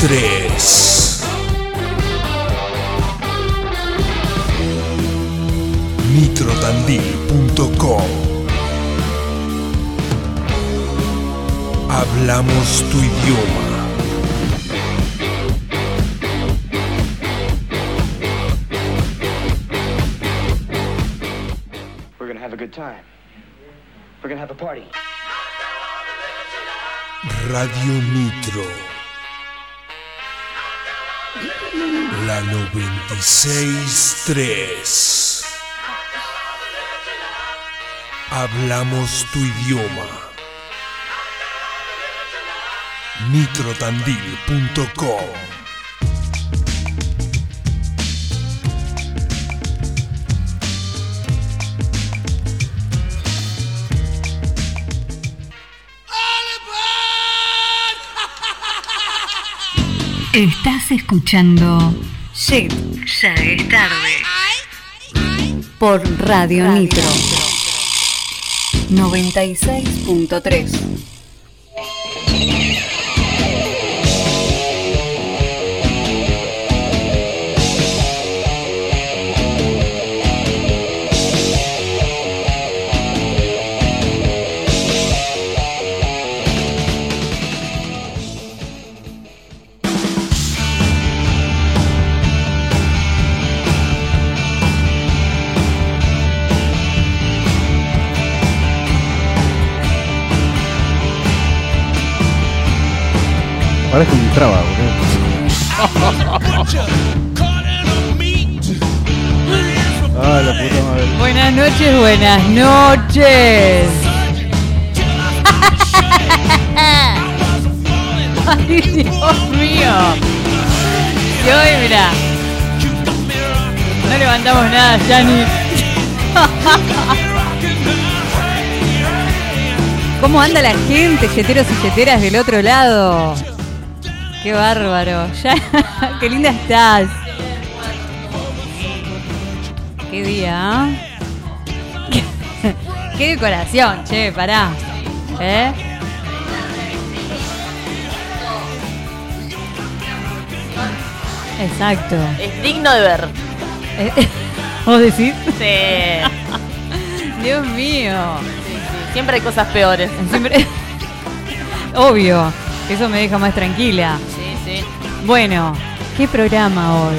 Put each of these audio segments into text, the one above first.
96.3. Nitrotandil.com Hablamos tu idioma. We're gonna have a good time. We're gonna have a party. Radio Nitro. La 96.3. Hablamos tu idioma. Nitrotandil.com Estás escuchando Shit, ya es tarde. Por Radio Nitro 96.3. Parece un traba, boludo. Ah. Buenas noches, buenas noches. Ay, Dios mío. Y hoy, mira. No levantamos nada, Yani. ¿Cómo anda la gente, yeteros y yeteras del otro lado? Qué bárbaro. Ya, qué linda estás. Qué día, ¿ah? Qué decoración, che, pará. ¿Eh? Exacto. Es digno de ver. Eh, ¿Vos decís? Sí. Dios mío. Siempre hay cosas peores. Siempre... Obvio. Eso me deja más tranquila. Bueno, ¿qué programa hoy?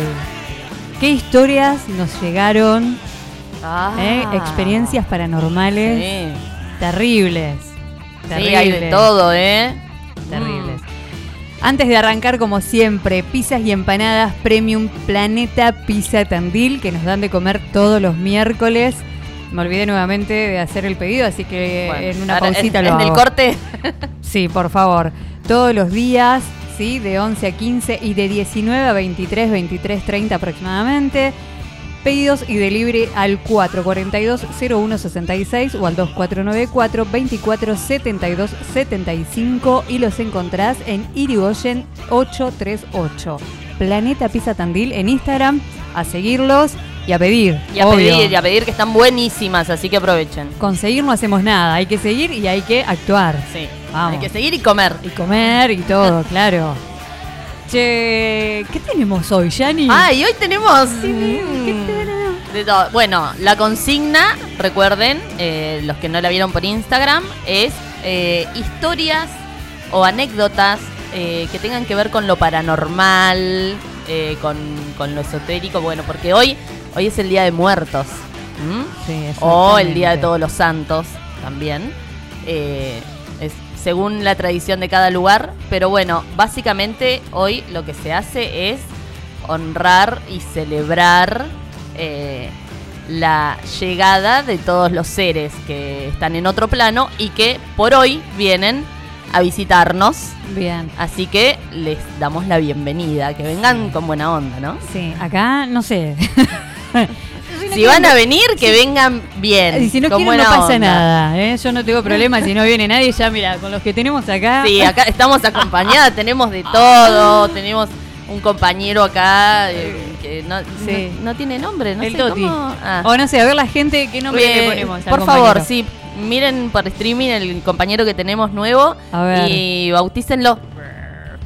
¿Qué historias nos llegaron? Ah. ¿Eh? Experiencias paranormales Sí. terribles. Sí, Terribles. hay de todo, ¿eh? Terribles. Antes de arrancar, como siempre, pizzas y empanadas Premium Planeta Pizza Tandil, que nos dan de comer todos los miércoles. Me olvidé nuevamente de hacer el pedido, así que Bueno, en una pausita en, lo en el corte. Sí, por favor. Todos los días, ¿sí? De 11 a 15 y de 19 a 23, 23, 30 aproximadamente. Pedidos y delivery al 442-0166 o al 2494-247275 y los encontrás en Irigoyen 838. Planeta Pizza Tandil en Instagram. A seguirlos y a pedir. Y a obvio. pedir, y a pedir que están buenísimas, así que aprovechen. Conseguir no hacemos nada, hay que seguir y hay que actuar. Sí. Vamos. Hay que seguir y comer. Y comer y todo, claro. Che, ¿qué tenemos hoy, Yani? Ah, y hoy tenemos. ¿Qué mm, de todo. Bueno, la consigna, recuerden, eh, los que no la vieron por Instagram, es eh, historias o anécdotas eh, que tengan que ver con lo paranormal, eh, con, con lo esotérico. Bueno, porque hoy, hoy es el Día de Muertos. ¿m? Sí, O el Día de. Todos los Santos también. Eh, según la tradición de cada lugar. Pero bueno, básicamente hoy lo que se hace es honrar y celebrar eh, la llegada de todos los seres que están en otro plano y que por hoy vienen a visitarnos. Bien. Así que les damos la bienvenida, que vengan con buena onda, ¿no? Sí, acá no sé. Si van a venir, que vengan bien. Y si no quieren, no pasa onda. nada. ¿eh? Yo no tengo problema si no viene nadie. Ya, mira, con los que tenemos acá. Sí, acá estamos acompañadas, tenemos de todo, tenemos un compañero acá, eh, que no, Sí. no, no tiene nombre, no el sé Toti. cómo. Ah. O no sé, a ver la gente qué nombre Eh, le ponemos. al por compañero. favor, sí, miren por streaming el compañero que tenemos nuevo A ver. y bautícenlo.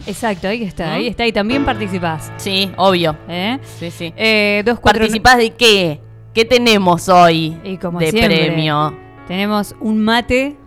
Exacto, ahí está, ahí está. Y también participás. Sí, obvio. ¿eh? Sí, sí. Eh, dos, cuatro, ¿Participás de qué? ¿Qué tenemos hoy Y como de siempre, premio? Tenemos un mate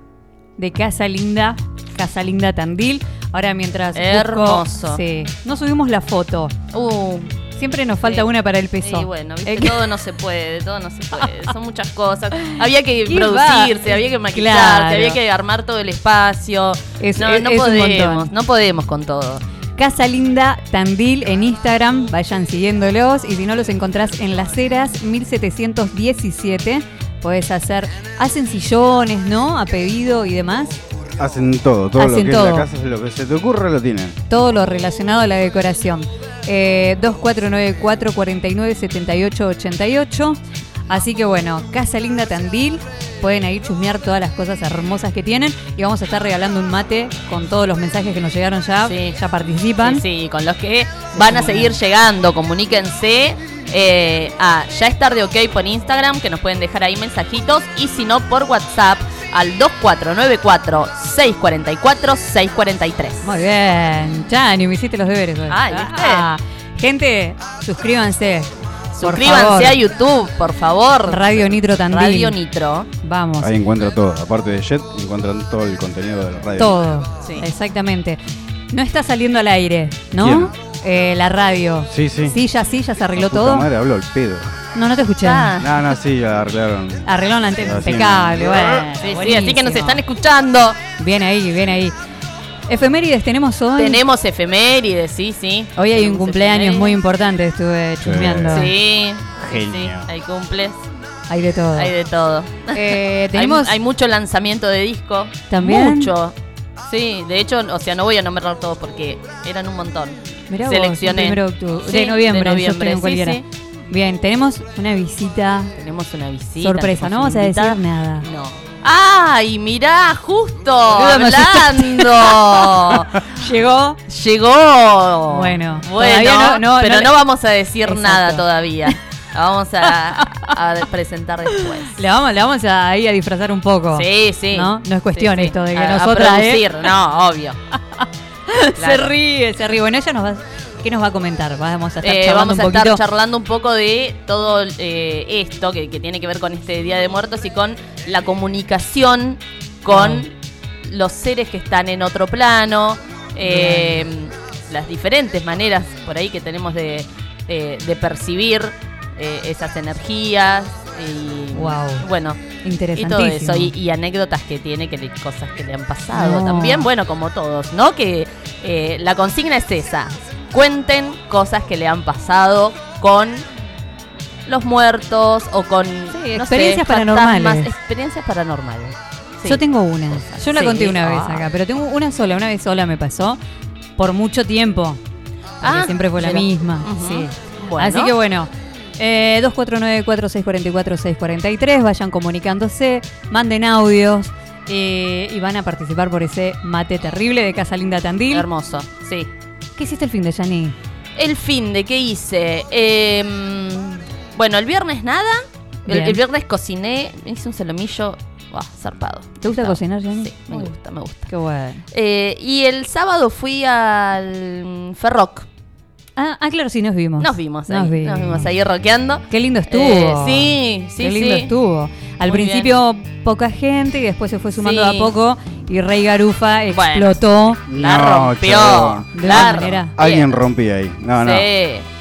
de Casa Linda, Casa Linda Tandil. Ahora mientras busco- Hermoso. sí, no subimos la foto. Uh, Siempre nos falta Sí. una para el peso. y bueno, ¿viste? Eh, todo no se puede, todo no se puede. Son muchas cosas. Había que ¿Qué producirse, va? había que maquillarse, Claro. había que armar todo el espacio. Es- no, es- no es podemos, no podemos con todo. Casa Linda Tandil en Instagram, vayan siguiéndolos y si no los encontrás en Las Heras 1717, podés hacer, hacen sillones, ¿no? A pedido y demás, Hacen todo, todo lo Hacen que todo. es la casa, lo que se te ocurre lo tienen. todo lo relacionado a la decoración. Eh, 2494 49 78 88. Así que bueno, Casa Linda Tandil, pueden ahí chusmear todas las cosas hermosas que tienen y vamos a estar regalando un mate con todos los mensajes que nos llegaron ya, Sí. ya participan. Sí, sí, con los que van a seguir llegando. Comuníquense eh, a Ya es tarde ok por Instagram, que nos pueden dejar ahí mensajitos. Y si no, por WhatsApp al 2494-644-643. Muy bien, Chani, me hiciste los deberes. Ay. Ah, gente, suscríbanse. Por Suscríbanse a YouTube, por favor. Radio Nitro Tandil. Radio Nitro. Vamos. Ahí encuentran todo. Aparte de Jet, encuentran todo el contenido de la radio. Todo. Sí. Exactamente. No está saliendo al aire, ¿no? ¿Quién? Eh, la radio. Sí, sí. Sí, ya sí, ya se arregló puta todo. madre habló el pedo. No, no te escuché. Ah. No, no, sí, ya arreglaron. Arreglaron la antena. Así Impecable, no. bueno. Sí, sí, así que nos están escuchando. Bien ahí, bien ahí. Efemérides tenemos hoy. Tenemos efemérides, sí, sí. Hoy hay un cumpleaños muy importante, estuve chusmeando. Sí, Genio. sí, hay cumples, Hay de todo. hay de todo. Eh, tenemos. Hay, hay mucho lanzamiento de disco. ¿También? Mucho. Sí, de hecho, o sea, no voy a nombrar todos porque eran un montón. Mirá Seleccioné. octubre- Sí, de noviembre, de yo noviembre, estoy en sí, cualquiera. sí. Bien, tenemos una visita Tenemos una visita. sorpresa, no vamos a decir nada. No. ¡Ay, mirá, justo! ¡Hablando! Llegó. Llegó. Bueno, bueno todavía no- no- pero no vamos a decir Exacto. nada todavía. La vamos a, a presentar después. Le vamos, le vamos a, ahí a disfrazar un poco. Sí, sí. ¿No? No es cuestión Sí, sí. esto de que A- a nosotras, ¿eh? producir, no, obvio. Se ríe, se ríe. Bueno, ella nos va. ¿Qué nos va a comentar? Vamos a estar Eh, charlando vamos a un estar charlando un poco de todo eh, esto que, que tiene que ver con este Día de Muertos y con la comunicación con los seres que están en otro plano, eh, las diferentes maneras por ahí que tenemos de, de percibir eh, esas energías y Guau. bueno y todo eso y, y anécdotas que tiene que le- cosas que le han pasado No. también bueno como todos no que eh, la consigna es esa cuenten cosas que le han pasado con los muertos o con no experiencias paranormales. experiencias paranormales Sí. Yo tengo una. Cosas. Yo la Sí. conté una vez Ah. acá, pero tengo una sola. Una vez sola me pasó por mucho tiempo. Ah, siempre fue la misma. Ujú. Sí. Bueno. Así que bueno. Eh, 2494-644-643. Vayan comunicándose, manden audios eh, y van a participar por ese mate terrible de Casa Linda Tandil. hermoso sí ¿Qué hiciste el fin de Yani? el fin de qué hice Em, bueno el viernes nada el, viernes cociné hice un solomillo Buah, zarpado ¿Te gusta Estaba- cocinar, Yani? sí me Uy. gusta me gusta Qué bueno. Eh, y el sábado fui al Ferroc. Ah, ah, claro, sí, nos vimos. Nos vimos ahí. Nos Nos vimos. vimos, ahí rockeando. Qué lindo estuvo. Eh, sí, sí, Qué lindo sí. estuvo. Al Muy principio poca gente y después se fue sumando Sí. de a poco y Rey Garufa Bueno. explotó La No, rompió. De la una manera. rompió. Alguien rompía ahí. No, no.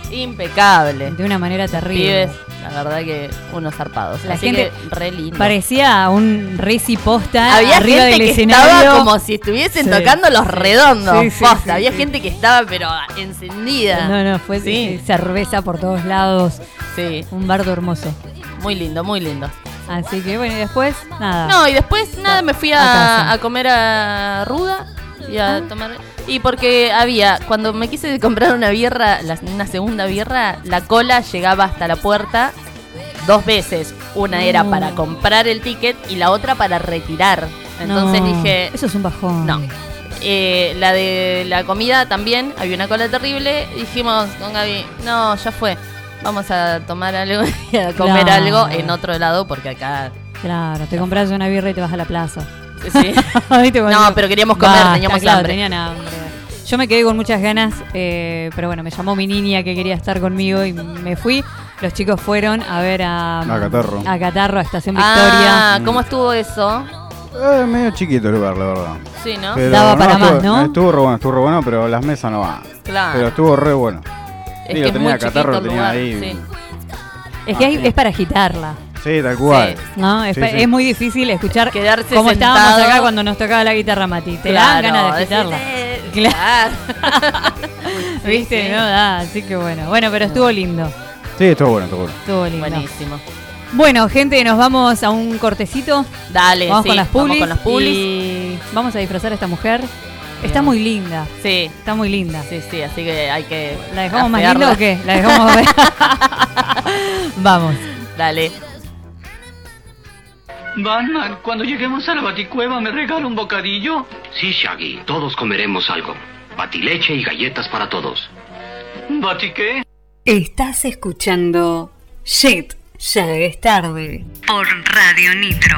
Sí, impecable. de una manera terrible. Pibes, la verdad que unos zarpados. La Así gente que re lindo. Parecía un reci posta Había arriba gente del que escenario. estaba como si estuviesen Sí. tocando los redondos. Sí, sí, Posta, sí, Había gente que estaba pero encendida. No, no, fue cerveza por todos lados. Sí, Un bardo hermoso. muy lindo, muy lindo. Así que bueno, y después, nada. No, y después nada, me fui A casa. a, a comer a Ruda y a tomar. Y porque había, cuando me quise comprar una birra, la- una segunda birra, la cola llegaba hasta la puerta dos veces. Una era No. para comprar el ticket y la otra para retirar. Entonces No, dije, Eso es un bajón. no. Eh, la de la comida también, había una cola terrible. Dijimos con Gaby, no, ya fue. vamos a tomar algo y a comer Claro. algo en otro lado porque acá... Claro, te compras una birra y te vas a la plaza. No, pero queríamos comer, Basta, teníamos claro, hambre. tenían hambre. Yo me quedé con muchas ganas, eh, pero bueno, me llamó mi niña que quería estar conmigo y me fui. Los chicos fueron a ver a, A Catarro. a Catarro, a Estación Ah, Victoria. ¿cómo estuvo eso? Eh, medio chiquito el lugar, la verdad. Sí, ¿no? Pero Daba para estuvo, más, ¿no? Estuvo re bueno, estuvo re bueno, pero las mesas no van. Claro. Pero estuvo re bueno. Es Sí, que lo es tenía muy Catarro, lo tenía lugar, ahí. sí. Es que hay- Ah, es para agitarla. Sí, tal cual. Sí. ¿no? Es, Sí, pa- sí. es muy difícil escuchar Quedarse como estábamos acá cuando nos tocaba la guitarra Mati. Te Claro, dan ganas de decís, Claro. Sí, ¿Viste? sí. No da, así que bueno. Bueno, pero estuvo lindo. Sí, estuvo bueno, estuvo bueno. Estuvo lindo. Buenísimo. Bueno, gente, nos vamos a un cortecito. Dale, Vamos sí, con las vamos pulis. con las pulis. Y vamos a disfrazar a esta mujer. Está muy linda. Sí, Está muy linda. sí, sí, así que hay que. ¿La dejamos más linda o qué? La dejamos ver. vamos. Dale. Batman, cuando lleguemos a la baticueva, ¿me regala un bocadillo? Sí, Shaggy, todos comeremos algo. Batileche y galletas para todos. ¿Bati qué? Estás escuchando Shit, ya es tarde. Por Radio Nitro.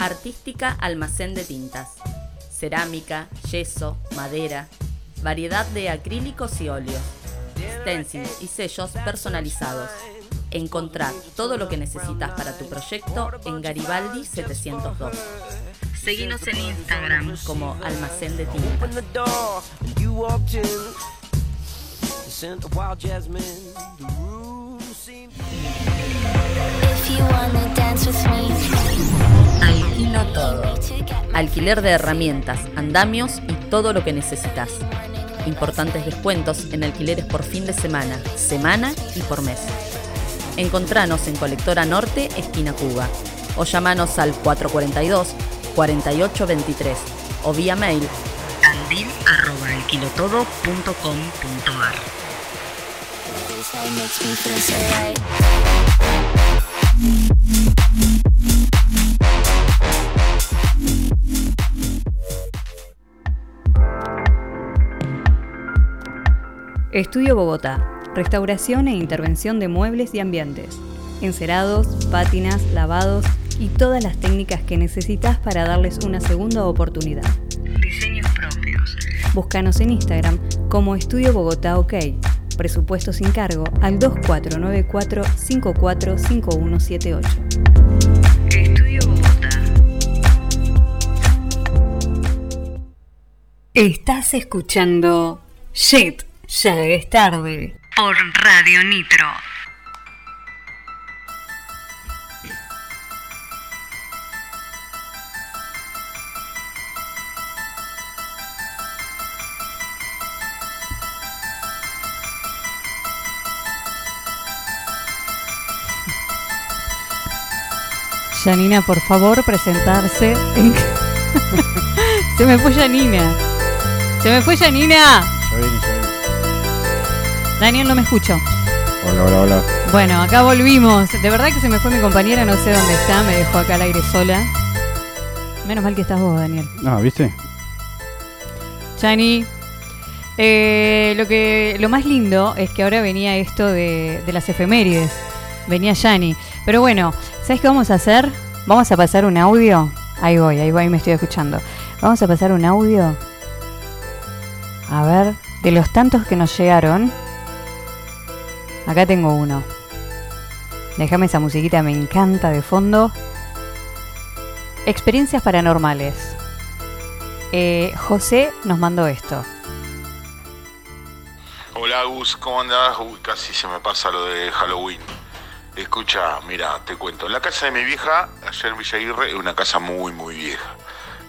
Artística Almacén de Tintas. Cerámica, yeso, madera, variedad de acrílicos y óleos, stencils y sellos personalizados. Encontrá todo lo que necesitas para tu proyecto en Garibaldi 702. Seguinos en Instagram como Almacén de Tintas. Alquilo todo. Alquiler de herramientas, andamios y todo lo que necesitas. Importantes descuentos en alquileres por fin de semana, semana y por mes. Encontranos en Colectora Norte, esquina Cuba. O llamanos al 442-4823 o vía mail Estudio Bogotá. Restauración e intervención de muebles y ambientes. Encerados, pátinas, lavados y todas las técnicas que necesitas para darles una segunda oportunidad. Diseños propios. Búscanos en Instagram como Estudio Bogotá OK. Presupuesto sin cargo al 2494 545178. Estudio Bogotá. Estás escuchando Shit, ya es tarde. Por Radio Nitro. Janina, por favor, presentarse. en- Se me fue Janina. Se me fue Janina. Ya viene, ya viene. Daniel, no me escucho. Hola, hola, hola. Bueno, acá volvimos. De verdad que se me fue mi compañera, no sé dónde está, me dejó acá al aire sola. Menos mal que estás vos, Daniel. Ah, ¿viste? Chani. eh, lo que lo más lindo es que ahora venía esto de, de las efemérides. Venía Yani. Pero bueno, ¿sabes qué vamos a hacer? Vamos a pasar un audio. Ahí voy, ahí voy, me estoy escuchando. Vamos a pasar un audio. A ver, de los tantos que nos llegaron. Acá tengo uno. Déjame esa musiquita, me encanta de fondo. Experiencias paranormales. Eh, José nos mandó esto. Hola Gus, ¿cómo andás? Uy, casi se me pasa lo de Halloween. Escucha, mira, te cuento. La casa de mi vieja, ayer en Villa Aguirre, es una casa muy, muy vieja.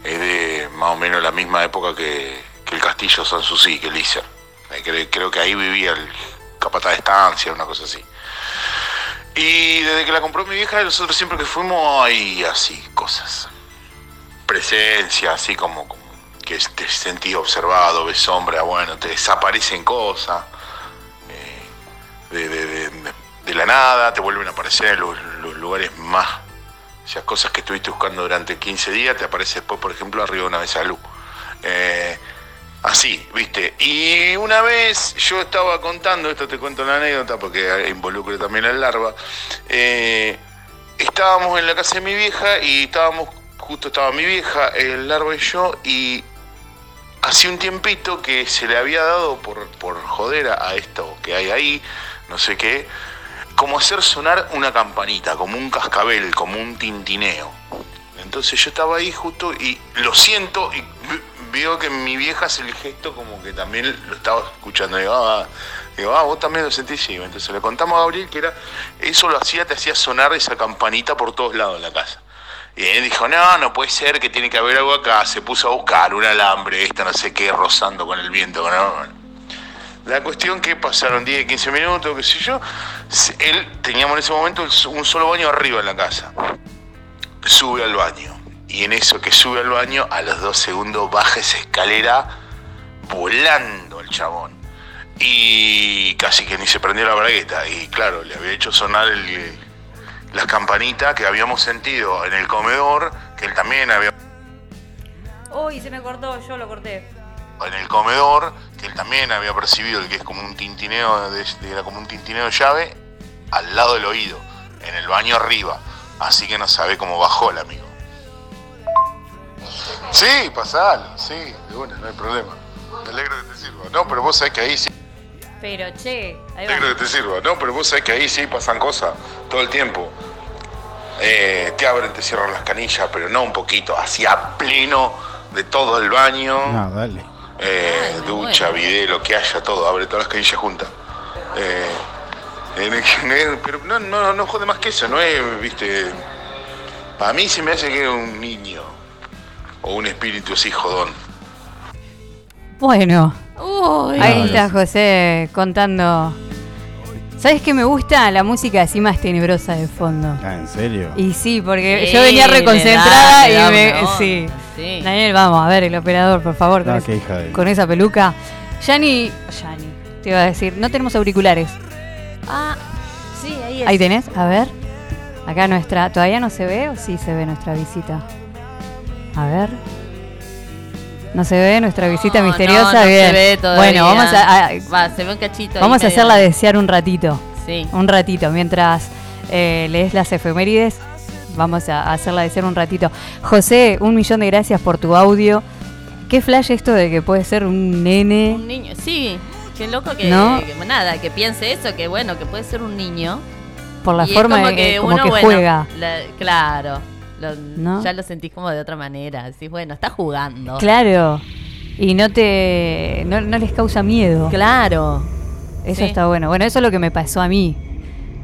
Es de más o menos la misma época que, que el castillo Sanssouci, que Lícer. Eh, cre- Creo que ahí vivía el capataz de estancia, una cosa así. Y desde que la compró mi vieja, nosotros siempre que fuimos hay así cosas. Presencia, así como, que te sentís observado, ves sombra, bueno, te desaparecen cosas eh, de la nada, te vuelven a aparecer en los, lugares más. O sea, cosas que estuviste buscando durante 15 días, te aparece después, por ejemplo, arriba de una mesa de luz. Eh, así, ¿viste? Y una vez yo estaba contando, esto te cuento la anécdota porque involucro también al larva. eh, estábamos en la casa de mi vieja y estábamos, justo estaba mi vieja, el larva y yo, y hacía un tiempito que se le había dado por, por joder a, a esto que hay ahí, no sé qué, como hacer sonar una campanita, como un cascabel, como un tintineo. Entonces yo estaba ahí justo y lo siento y veo que mi vieja hace el gesto como que también lo estaba escuchando. Digo, ah, ah, vos también lo sentís, sí. Entonces le contamos a Gabriel que era, eso lo hacía, te hacía sonar esa campanita por todos lados de la casa. Y él dijo, no, no puede ser, que tiene que haber algo acá. Se puso a buscar un alambre, esta no sé qué, rozando con el viento. ¿no? La cuestión que pasaron 10, 15 minutos, qué sé yo. Él, teníamos en ese momento un solo baño arriba en la casa. Sube al baño. Y en eso que sube al baño, a los dos segundos baja esa escalera volando el chabón. Y casi que ni se prendió la bragueta. Y claro, le había hecho sonar el, las campanitas que habíamos sentido en el comedor, que él también había Uy, se me cortó, yo lo corté. en el comedor, que él también había percibido el que es como un tintineo, de, de- era como un tintineo de llave, al lado del oído, en el baño arriba. Así que no sabe cómo bajó el amigo. Sí, pasalo, sí, de una, no hay problema. Me alegro que te sirva. No, pero vos sabés que ahí sí. Pero che, ahí Me alegro que te sirva. No, pero vos sabés que ahí sí pasan cosas todo el tiempo. Eh, te abren, te cierran las canillas, pero no un poquito, hacia pleno de todo el baño. No, dale. Eh, ducha, bidet, lo que haya, todo, abre todas las canillas juntas. Eh, eh, pero no, no, no jode más que eso, no es, viste. Para mí se me hace que era un niño. O un espíritu así jodón. Bueno, Uy. ahí está José contando. ¿Sabes qué me gusta? La música así más tenebrosa de fondo. Ah, ¿en serio? Y sí, porque Sí, yo venía le reconcentrada da- le da y me. Sí. Sí. Daniel, vamos, a ver, el operador, por favor, con, esa- qué hija de- con esa peluca. Yani, Yani, te iba a decir, no tenemos auriculares. Ah, sí, ahí es. Ahí tenés, a ver. Acá nuestra, ¿todavía no se ve o sí se ve nuestra visita? A ver. No se ve nuestra visita No, misteriosa, no, no bien. se ve todavía. bueno, vamos a, a- Va, se ve un cachito. vamos a hacerla desear un ratito. Sí. Un ratito, mientras eh, lees las efemérides, vamos a hacerla desear un ratito. José, un millón de gracias por tu audio. Qué flash esto de que puede ser un nene. Un niño, sí. Qué loco que, ¿No? que nada, que piense eso, que bueno, que puede ser un niño. Por la Y forma en que que, como uno, que bueno, juega. la- claro. Lo- ¿No? Ya lo sentís como de otra manera. Decís, bueno, está jugando. Claro. Y no te. No, no les causa miedo. Claro. Eso Sí. está bueno. Bueno, eso es lo que me pasó a mí.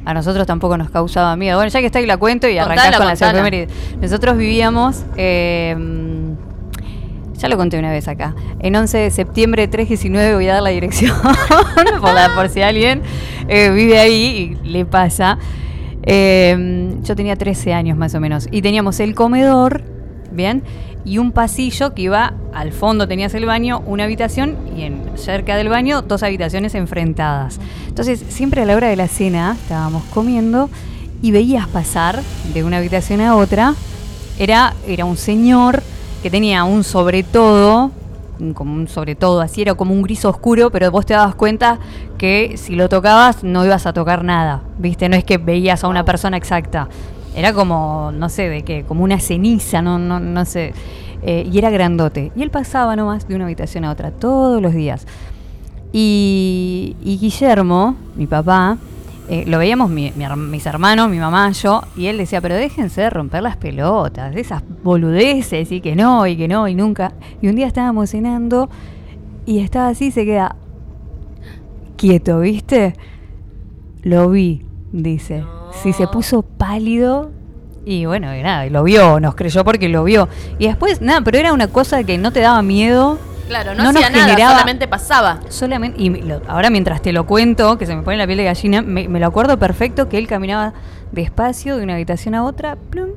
A nosotros tampoco nos causaba miedo. Bueno, ya que está ahí la cuento y arrancás Contala, con las efemérides. Nosotros vivíamos. eh, ya lo conté una vez acá. En 11 de septiembre 319 voy a dar la dirección por, la- por si alguien eh, vive ahí y le pasa. Eh, yo tenía 13 años más o menos. Y teníamos el comedor, ¿bien? Y un pasillo que iba al fondo, tenías el baño, una habitación y en, cerca del baño dos habitaciones enfrentadas. Entonces, siempre a la hora de la cena estábamos comiendo y veías pasar de una habitación a otra. Era, era un señor que tenía un sobre todo, como sobre todo, así era como un gris oscuro, pero vos te dabas cuenta que si lo tocabas no ibas a tocar nada, ¿viste? No es que veías a una persona exacta. Era como, no sé, de qué, como una ceniza, no, no, no sé. Eh, y era grandote. Y él pasaba nomás de una habitación a otra todos los días. Y, y Guillermo, mi papá, eh, lo veíamos mi- mi mis hermanos, mi mamá, yo, y él decía, pero déjense de romper las pelotas, esas boludeces, y que no, y que no, y nunca. Y un día estábamos cenando y estaba así, se queda quieto, ¿viste? Lo vi, dice. Si se puso pálido y bueno, y nada, y lo vio, nos creyó porque lo vio. Y después, nada, pero era una cosa que no te daba miedo. Claro, no, No nos hacía nada, generaba- solamente pasaba. Solamente, y lo- ahora mientras te lo cuento, que se me pone la piel de gallina, me, me lo acuerdo perfecto que él caminaba despacio de una habitación a otra, plum,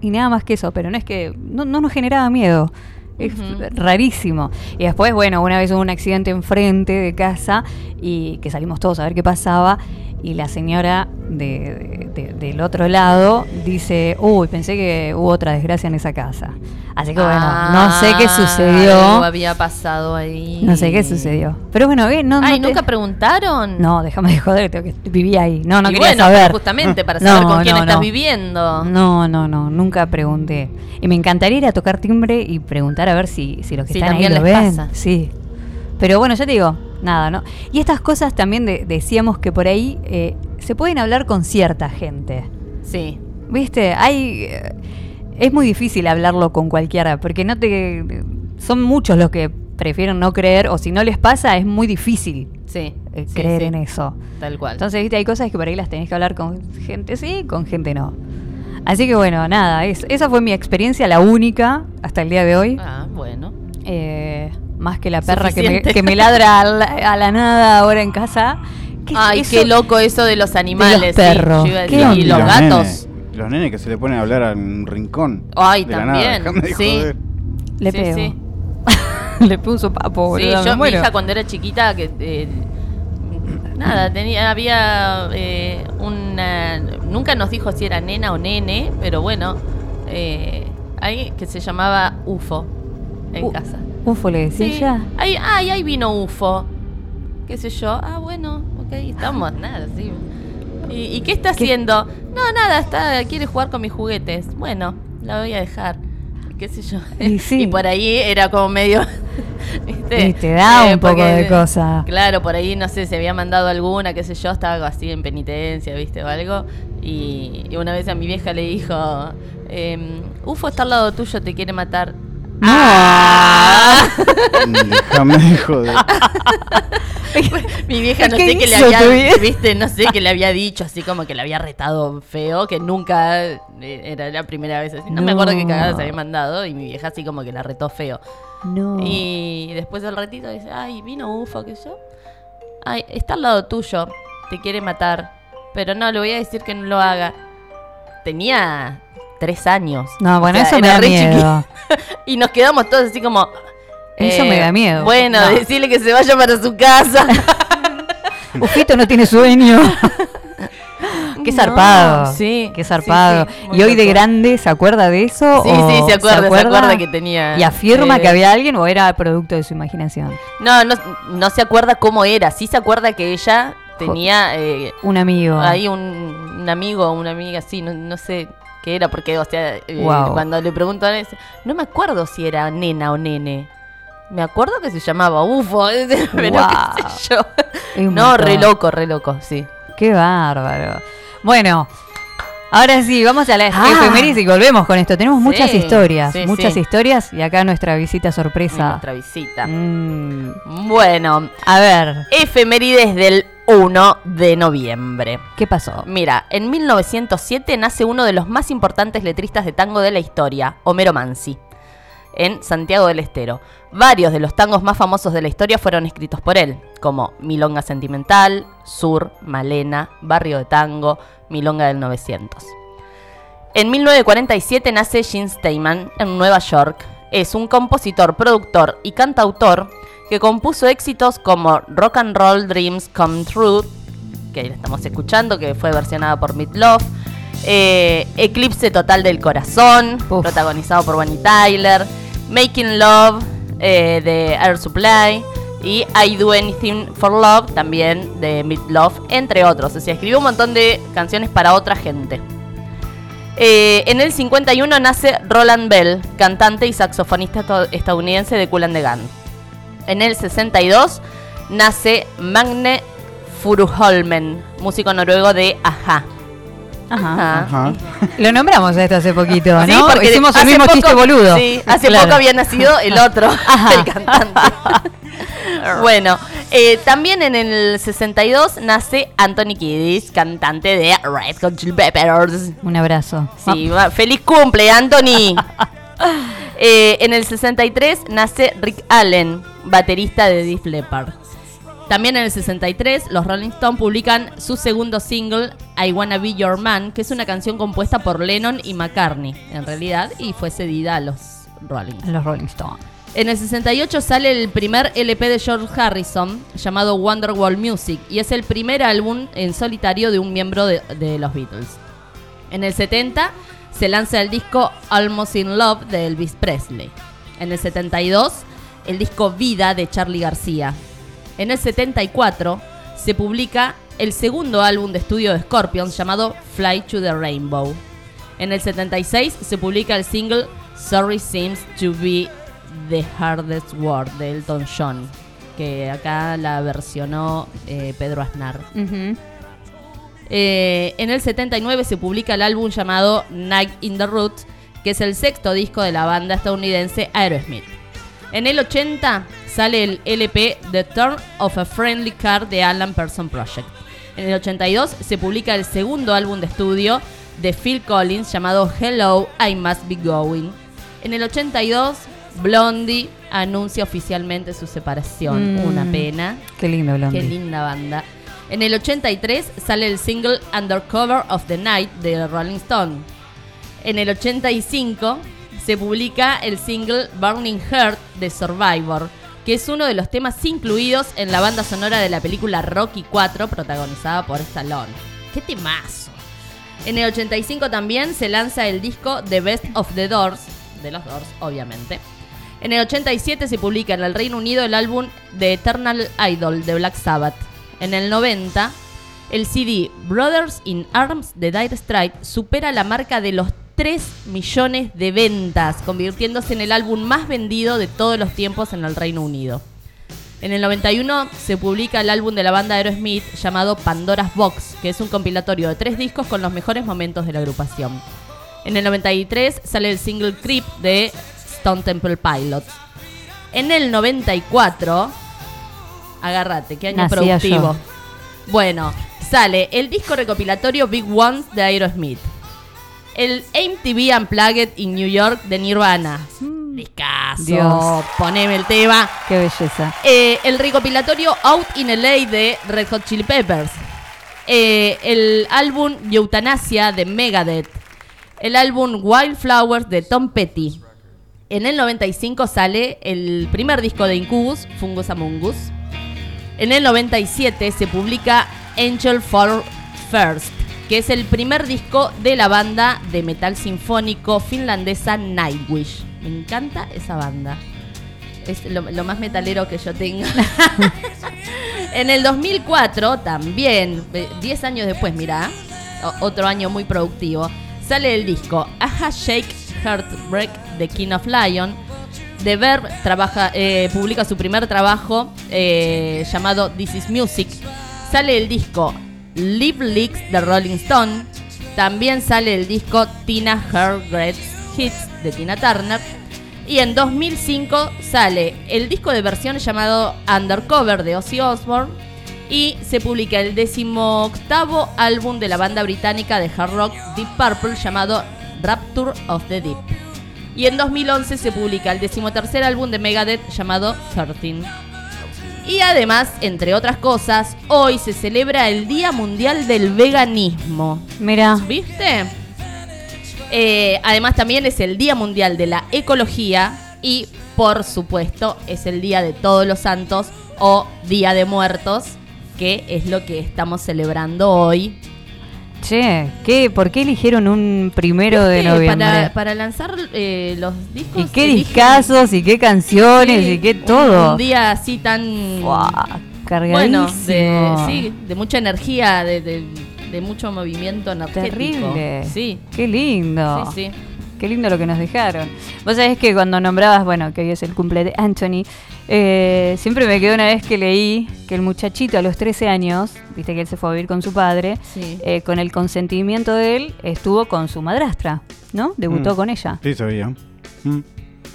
y nada más que eso, pero no es que no, no nos generaba miedo. Es rarísimo. Y después, bueno, una vez hubo un accidente enfrente de casa y que salimos todos a ver qué pasaba. Y la señora de- de- de- del otro lado dice, uy, pensé que hubo otra desgracia en esa casa. Así que bueno, no sé qué Ah, sucedió. Algo había pasado ahí. No sé qué sucedió. Pero bueno, eh, no, no Ay, te- ¿nunca preguntaron? No, déjame de joder, tengo que viví ahí. No, no Y quería bueno, saber. justamente para saber No, con quién no, estás no. viviendo. No, no, no, nunca pregunté. Y me encantaría ir a tocar timbre y preguntar a ver si, si los que Si están ahí lo les ven. pasa. Sí. Pero bueno, ya te digo, nada, ¿no? Y estas cosas también de- decíamos que por ahí eh, se pueden hablar con cierta gente. Sí. ¿Viste? Hay. eh, es muy difícil hablarlo con cualquiera, porque no te. Son muchos los que prefieren no creer, o si no les pasa, es muy difícil Sí. eh, sí, creer sí. en eso. Tal cual. Entonces, viste, hay cosas que por ahí las tenés que hablar con gente sí, con gente no. Así que bueno, nada, es- esa fue mi experiencia, la única hasta el día de hoy. ah, bueno. Eh, más que la perra que me, que me ladra a la, a la nada ahora en casa. ¿Qué es Ay, eso? qué loco eso de los animales. sí, perros. a y los los gatos. Nenes, los nenes que se le ponen a hablar en un rincón. Ay, de la nada, también, sí. joder. Le Sí, pego. sí. Le pego un sopapo, Sí, boludo. me yo, mi hija cuando era chiquita, que eh, nada, tenía, había eh, una, nunca nos dijo si era nena o nene, pero bueno, eh, ahí que se llamaba UFO en casa. Ufo le decía Sí, ahí, ay, ahí vino UFO, qué sé yo, ah, bueno, ok, estamos, nada, sí. ¿Y, y qué está haciendo? No, nada, está, quiere jugar con mis juguetes. Bueno, la voy a dejar. qué sé yo. Y sí. por ahí era como medio. ¿viste? Y te da Eh, un poco porque, de cosa. Claro, por ahí no sé, se había mandado alguna, qué sé yo, estaba así en penitencia, ¿viste? O algo. Y, y una vez a mi vieja le dijo: em, Ufo está al lado tuyo, te quiere matar. ¡Ah! Déjame de joder. Mi vieja no ¿Qué sé qué le había, viste, no sé qué le había dicho, así como que le había retado feo, que nunca eh, era la primera vez así. No, me acuerdo qué No. cagada se había mandado y mi vieja así como que la retó feo. No. Y después del ratito dice, ay, vino UFO, qué sé yo. Ay, está al lado tuyo, te quiere matar, pero no, le voy a decir que no lo haga. Tenía tres años. No, bueno, O sea, eso me da miedo. y nos quedamos todos así como... Eso eh, me da miedo. Bueno, No. decirle que se vaya para su casa. Ufito no tiene sueño. Qué No, zarpado. sí, Qué zarpado. sí, y hoy de grande, ¿se acuerda de eso? Sí, o sí, se acuerda, se acuerda que tenía, ¿Y afirma eh, que había alguien o era producto de su imaginación? No, no, no se acuerda cómo era. Sí se acuerda que ella tenía eh, Un amigo. ahí un, un amigo o una amiga, sí, no, no sé qué era, porque, o sea, eh, cuando le pregunto a él, no me acuerdo si era nena o nene. Me acuerdo que se llamaba UFO, pero Guau. qué sé yo. Es un No, re loco, re loco, sí. Qué bárbaro. Bueno, ahora sí, vamos a las Ah. efemérides y volvemos con esto. Tenemos muchas historias, sí, muchas sí. historias y acá nuestra visita sorpresa. Nuestra visita. Mm, Bueno, a ver, efemérides del 1 de noviembre. ¿qué pasó? Mira, en 1907 nace uno de los más importantes letristas de tango de la historia, Homero Mansi, en Santiago del Estero. Varios de los tangos más famosos de la historia fueron escritos por él, como Milonga Sentimental, Sur, Malena, Barrio de Tango, Milonga del 900. En 1947 nace Gene Steinman en Nueva York. Es un compositor, productor y cantautor que compuso éxitos como Rock and Roll Dreams Come True, que ahí la estamos escuchando, que fue versionada por Meat Love. eh, Eclipse Total del Corazón, Uf. protagonizado por Bonnie Tyler. Making Love eh, de Air Supply. Y I Do Anything for Love, también de Meat Love, entre otros. O sea, escribió un montón de canciones para otra gente. Eh, en el 51 nace Roland Bell, cantante y saxofonista estadounidense de Kool and the Gang. En el 62 nace Magne Furuholmen, músico noruego de Aja. Ajá. Ajá. Lo nombramos a esto hace poquito, ¿no? Sí, porque Hicimos el mismo poco- chiste boludo. Sí, hace Claro. poco había nacido el otro, el cantante. bueno, eh, también en el 62 nace Anthony Kiddis, cantante de Red Hot Chili Peppers. Un abrazo. Sí, feliz cumple, Anthony. Eh, en el 63 nace Rick Allen, baterista de Def Leppard. También en el 63, los Rolling Stones publican su segundo single, I Wanna Be Your Man, que es una canción compuesta por Lennon y McCartney, en realidad, y fue cedida a los Rolling. Los Rolling Stones. En el 68 sale el primer LP de George Harrison llamado Wonderwall Music y es el primer álbum en solitario de un miembro de, de los Beatles. En el 70 se lanza el disco Almost in Love de Elvis Presley. En el 72 el disco Vida de Charlie García. En el 74 se publica el segundo álbum de estudio de Scorpions llamado Fly to the Rainbow. En el 76 se publica el single Sorry Seems to Be the Hardest Word de Elton John, que acá la versionó eh, Pedro Aznar. Eh, en el 79 se publica el álbum llamado Night in the Roots, que es el sexto disco de la banda estadounidense Aerosmith. En el 80 sale el LP The Turn of a Friendly Card de Alan Person Project. En el 82 se publica el segundo álbum de estudio de Phil Collins llamado Hello, I Must Be Going. En el 82 Blondie anuncia oficialmente su separación. Mm. Una pena. Qué lindo, Blondie. Qué linda banda. En el 83 sale el single Undercover of the Night de Rolling Stone. En el 85 se publica el single Burning Heart de Survivor, que es uno de los temas incluidos en la banda sonora de la película Rocky 4 protagonizada por Stallone. ¡Qué temazo! En el 85 también se lanza el disco The Best of the Doors, de los Doors, obviamente. En el 87 se publica en el Reino Unido el álbum The Eternal Idol de Black Sabbath. En el 90, el CD Brothers in Arms de Dire Straits supera la marca de los 3 millones de ventas, convirtiéndose en el álbum más vendido de todos los tiempos en el Reino Unido. En el 91 se publica el álbum de la banda Aerosmith llamado Pandora's Box, que es un compilatorio de tres discos con los mejores momentos de la agrupación. En el 93 sale el single Creep de Stone Temple Pilots. En el 94, agárrate, qué año productivo. yo. Bueno, sale el disco recopilatorio Big Ones de Aerosmith. El MTV Unplugged in New York de Nirvana. Discaso. Dios. Poneme el tema. Qué belleza. Eh, el recopilatorio Out in LA de Red Hot Chili Peppers. Eh, el álbum Eutanasia de Megadeth. El álbum Wildflowers de Tom Petty. En el 95 sale el primer disco de Incubus, Fungus Amongus. En el 97 se publica Angel Fall First, que es el primer disco de la banda de metal sinfónico finlandesa Nightwish. Me encanta esa banda. Es lo, más metalero que yo tengo. en el 2004, también, eh, 10 años después, mirá, otro año muy productivo, sale el disco Aha Shake Heartbreak de King of Lion. The Verb trabaja, eh, publica su primer trabajo eh, llamado This is Music. Sale el disco Live Leaks de Rolling Stone. También sale el disco Tina Her Great Hits de Tina Turner. Y en 2005 sale el disco de versiones llamado Undercover de Ozzy Osbourne. Y se publica el decimoctavo álbum de la banda británica de hard rock Deep Purple llamado Rapture of the Deep. Y en 2011 se publica el decimotercer álbum de Megadeth llamado 13. Y además, entre otras cosas, hoy se celebra el Día Mundial del Veganismo. Mira. ¿Viste? Eh, además también es el Día Mundial de la Ecología y por supuesto es el Día de Todos los Santos o Día de Muertos, que es lo que estamos celebrando hoy. Che, ¿qué, ¿por qué eligieron un primero de noviembre? Para, para lanzar eh, los discos. ¿Y qué discazos y qué canciones Sí, y qué un- todo? Un, día así tan. cargadísimo. Bueno, de, sí, de mucha energía, de, de- de mucho movimiento energético. Terrible. Sí. Qué lindo. Sí, sí. Qué lindo lo que nos dejaron. Vos sabés que cuando nombrabas, bueno, que hoy es el cumple de Anthony, eh, siempre me quedó una vez que leí que el muchachito a los 13 años, viste que él se fue a vivir con su padre, Sí. eh, con el consentimiento de él, estuvo con su madrastra, ¿no? Debutó Mm. con ella. Sí, sabía. Mm.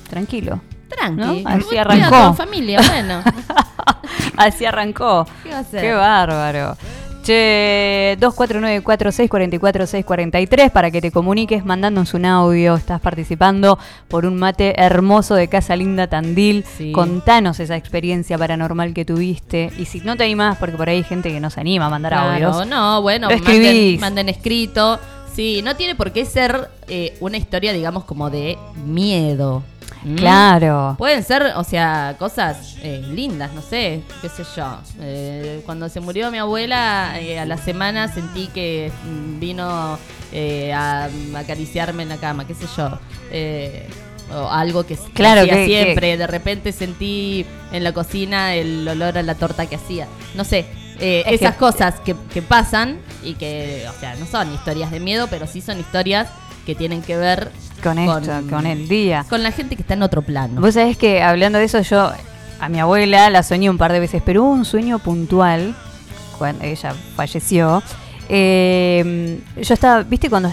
Tranquilo. Tranqui. ¿No? Así arrancó. familia, bueno. Así arrancó. ¿Qué va a hacer? Qué bárbaro. Che, 2494-644-643 para que te comuniques mandándonos un audio. Estás participando por un mate hermoso de Casa Linda Tandil. Sí. Contanos esa experiencia paranormal que tuviste. Y si no te animás, porque por ahí hay gente que no se anima a mandar Claro, audios. no, bueno, Lo manden, manden escrito. Sí, no tiene por qué ser eh, una historia, digamos, como de miedo. ¿Mm? Claro. Pueden ser, o sea, cosas eh, lindas, no sé, qué sé yo. Eh, cuando se murió mi abuela, eh, a la semana sentí que vino eh, a acariciarme en la cama, qué sé yo. Eh, o algo que, Claro, hacía que- siempre. De repente sentí en la cocina el olor a la torta que hacía. No sé, eh, Es esas que- cosas que, que pasan y que, o sea, no son historias de miedo, pero sí son historias que tienen que ver Con esto, con el día. con la gente que está en otro plano. Vos sabés que hablando de eso, yo a mi abuela la soñé un par de veces, pero hubo un sueño puntual cuando ella falleció. Eh, yo estaba, viste, cuando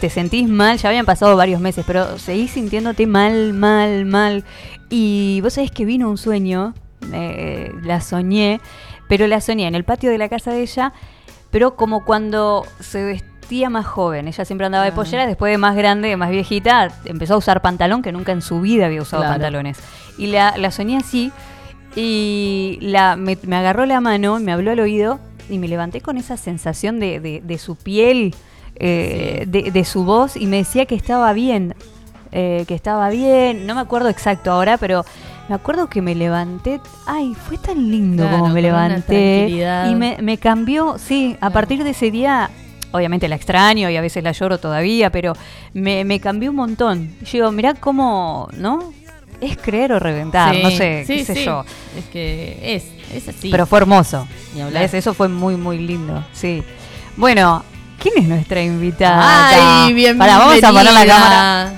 te sentís mal, ya habían pasado varios meses, pero seguís sintiéndote mal, mal, mal. Y vos sabés que vino un sueño, eh, la soñé, pero la soñé en el patio de la casa de ella, pero como cuando se vestía más joven. Ella siempre andaba de Ah. pollera, después de más grande, de más viejita, empezó a usar pantalón, que nunca en su vida había usado Claro. pantalones. Y la, la soñé así, y la, me, me agarró la mano, me habló al oído, y me levanté con esa sensación de, de- de su piel, eh, de, de su voz, y me decía que estaba bien, eh, que estaba bien, no me acuerdo exacto ahora, pero me acuerdo que me levanté, ay, fue tan lindo Claro, como me levanté, y me, me cambió, sí, a partir de ese día, obviamente la extraño y a veces la lloro todavía, pero me, me cambió un montón. Yo digo, mirá cómo, ¿no? Es creer o reventar, Sí, no sé, sí, qué sé sí. yo. Es que es, es así. Pero fue hermoso. ¿Ves? Eso fue muy, muy lindo. Sí. Bueno, ¿quién es nuestra invitada? Ay, bienvenida. Pará, vamos a poner la cámara.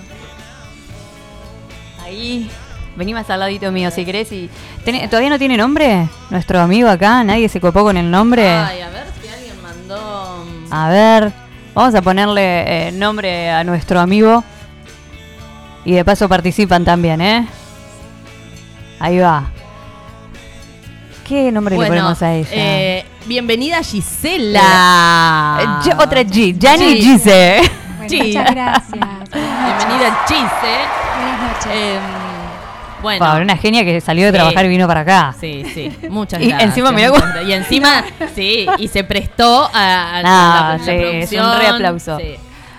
Ahí. Vení más al ladito mío si querés. Y... ¿Ten- ¿Todavía no tiene nombre? Nuestro amigo acá. ¿Nadie se copó con el nombre? Ay, a ver. A ver. Vamos a ponerle eh, nombre a nuestro amigo. Y de paso participan también, ¿eh? Ahí va. ¿Qué nombre Bueno, le ponemos a ella? eh, bienvenida Gisela. Eh, otra G, Gianni G. Gise. G. Muchas gracias. Bienvenida Gise. Buenas noches. Em, bueno. Bueno, una genia que salió de Sí. trabajar y vino para acá. Sí, sí, muchas Y gracias. encima mirá muchas. Y encima, sí, y se prestó a, a No, la, la sí, es un producción. re aplauso. Sí,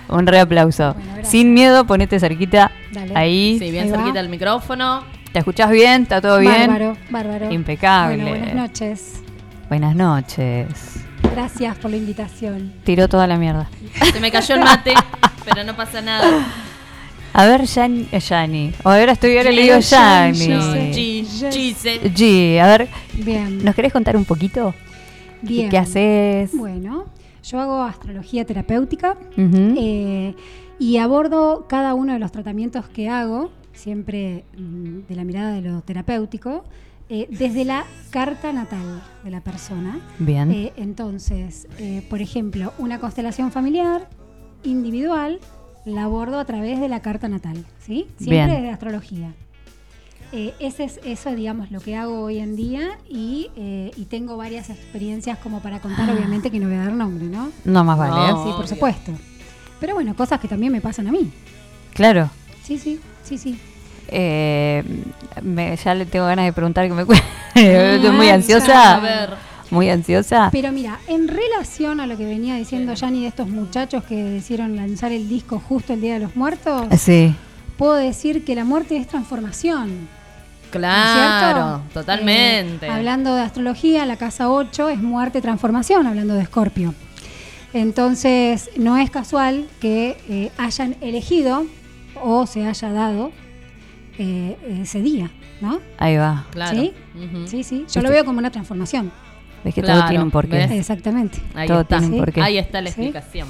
Un re aplauso. Sin miedo, ponete cerquita. Dale. Ahí. sí, bien Ahí cerquita del micrófono. ¿Te escuchás bien? ¿Está todo bien? Bárbaro, bárbaro. Impecable. Bueno, buenas noches. Buenas noches. Gracias por la invitación. Tiró toda la mierda. Se me cayó el mate, pero no pasa nada. A ver, Yan- eh, Yanni. O ahora estoy, ahora le digo G, a ver, Bien. ¿nos querés contar un poquito? Bien. ¿Qué haces? Bueno, yo hago astrología terapéutica Ujú. eh, y abordo cada uno de los tratamientos que hago, siempre mm, de la mirada de lo terapéutico, eh, desde la carta natal de la persona. Bien. Eh, entonces, eh, por ejemplo, una constelación familiar individual la abordo a través de la carta natal, ¿sí? Siempre Bien. de astrología. Eh, ese es eso, digamos, lo que hago hoy en día y, eh, y tengo varias experiencias como para contar, obviamente que no voy a dar nombre, ¿no? No más vale. ¿eh? No. Sí, por Obvio. supuesto. Pero bueno, cosas que también me pasan a mí. Claro. Sí, sí, sí, sí. Eh, me- ya le tengo ganas de preguntar que me cuente. Estoy muy Ah, ansiosa. A ver. Muy ansiosa. Pero mira, en relación a lo que venía diciendo Yanni de estos muchachos que decidieron lanzar el disco justo el Día de los Muertos, Sí. puedo decir que la muerte es transformación. ¿no Claro, cierto? totalmente. Eh, hablando de astrología, la casa 8 es muerte, transformación, hablando de Escorpio. Entonces, no es casual que eh, hayan elegido o se haya dado eh, ese día, ¿no? Ahí va. Claro. ¿Sí? Sí, sí. Yo lo veo como una transformación. Ves que Claro, todo tiene un porqué. ¿ves? Exactamente. Ahí Todo está. tiene un porqué. Ahí está la Sí. explicación.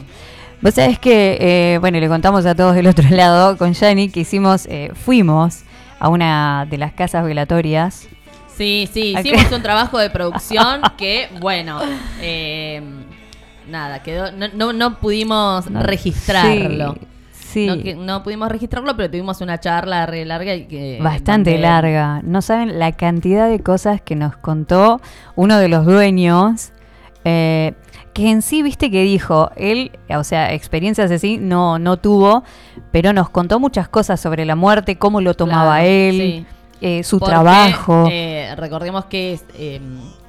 Vos sabés que, eh, bueno, le contamos a todos del otro lado con Yanni que hicimos, eh, fuimos a una de las casas velatorias. Sí, sí, hicimos un trabajo de producción que, bueno, eh, nada, quedó, no, no, no pudimos No, registrarlo. Sí. Sí. No, que- no pudimos registrarlo, pero tuvimos una charla re larga y que Bastante donde- larga. No saben la cantidad de cosas que nos contó uno de los dueños. eh, que en sí, viste que dijo, él, o sea, experiencias así no, no tuvo, pero nos contó muchas cosas sobre la muerte, cómo lo tomaba Claro, él, sí. eh, su Porque, trabajo. eh, recordemos que es, eh,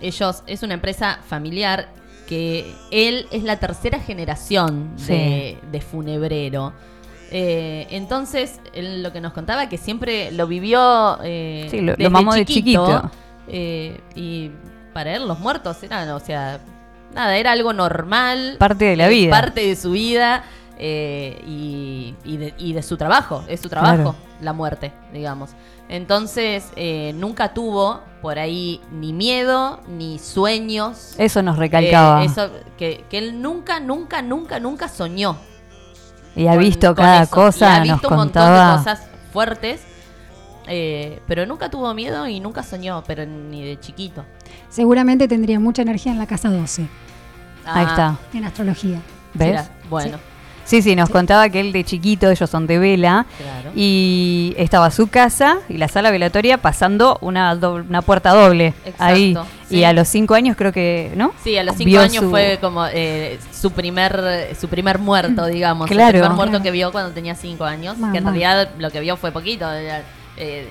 ellos es una empresa familiar que él es la tercera generación de, de funebrero. Eh, entonces, él lo que nos contaba que siempre lo vivió eh, Sí, lo- lo desde mamó de chiquito. eh, y para él los muertos eran, o sea, nada, era algo normal. Parte de la vida. Parte de su vida eh, y, y de, y de su trabajo. Es su trabajo, Claro. la muerte, digamos. Entonces, eh, nunca tuvo por ahí ni miedo, ni sueños. Eso nos recalcaba. Eso, que, que él nunca, nunca, nunca, nunca soñó. Y ha con- visto con cada eso. cosa, Y ha nos visto un montón contaba. de cosas fuertes. eh, pero nunca tuvo miedo y nunca soñó, pero ni de chiquito. Seguramente tendría mucha energía en la casa 12, Ahí Ah, está. en astrología. ¿Ves? mira, bueno, Sí, sí, nos contaba que él de chiquito, ellos son de vela, Claro. y estaba su casa y la sala velatoria pasando una, doble- una puerta doble Exacto, ahí. sí. Y a los cinco años creo que, ¿no? Sí, a los cinco Vio años su- fue como eh, su primer su primer muerto, digamos. Claro. El primer muerto Claro. que vio cuando tenía cinco años. Mamá. Que en realidad lo que vio fue poquito. era, eh,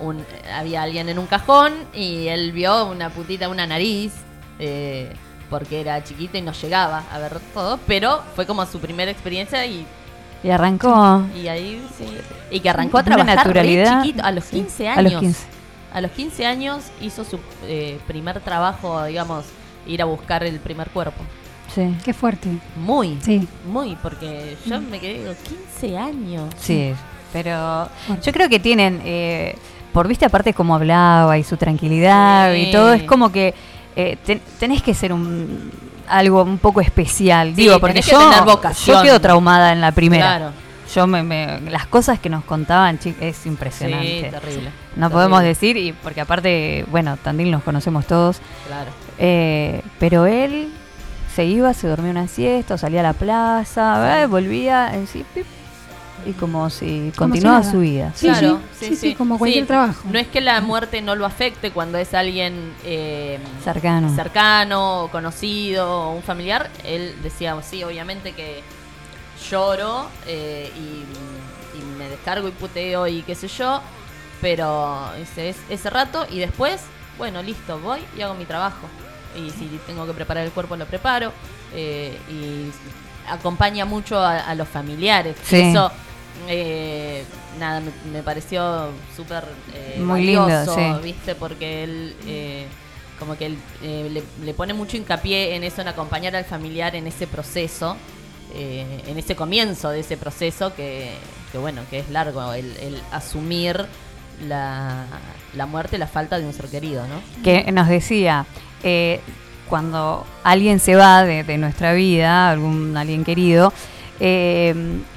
un- había alguien en un cajón y él vio una putita, una nariz. eh, porque era chiquito y no llegaba a ver todo. Pero fue como su primera experiencia y, Y arrancó. y ahí sí. Y que arrancó a trabajar naturalidad. chiquito, a los Sí, 15 a años. los 15. A los 15 años hizo su eh, primer trabajo, digamos, ir a buscar el primer cuerpo. Sí. Qué fuerte. Muy, Sí. muy, porque yo me quedé, digo, 15 años. Sí, pero yo creo que tienen, eh, por viste aparte cómo hablaba y su tranquilidad Sí. y todo, es como que eh, ten- tenés que ser un algo un poco especial, Sí, digo, porque yo, yo quedo traumada en la primera. Claro. Yo me, me- las cosas que nos contaban, chi- es impresionante. Sí, terrible. No terrible. podemos decir, y porque aparte, bueno, Tandil nos conocemos todos, Claro. eh, pero él se iba, se dormía una siesta, o salía a la plaza, eh, volvía, eh, sí, pip, y como si Como continuaba si su vida. Sí, claro, sí, sí, sí, como cualquier trabajo. No es que la muerte no lo afecte cuando es alguien eh, Cercano. cercano, conocido, o un familiar. Él decía, sí, obviamente que lloro eh, y, y me descargo y puteo y qué sé yo, pero ese, es- ese rato y después, bueno, listo, voy y hago mi trabajo. Y si tengo que preparar el cuerpo, lo preparo. eh, y acompaña mucho a, a los familiares. Sí. Eso, eh, nada, me, me pareció súper eh, Muy lindo, sí. ¿viste? Porque él, eh, como que él eh, le, le pone mucho hincapié en eso, en acompañar al familiar en ese proceso, eh, en ese comienzo de ese proceso que, que bueno, que es largo, el, el asumir la, la muerte, la falta de un ser querido, ¿no? que nos decía, eh, cuando alguien se va de, de nuestra vida, algún alguien querido, eh,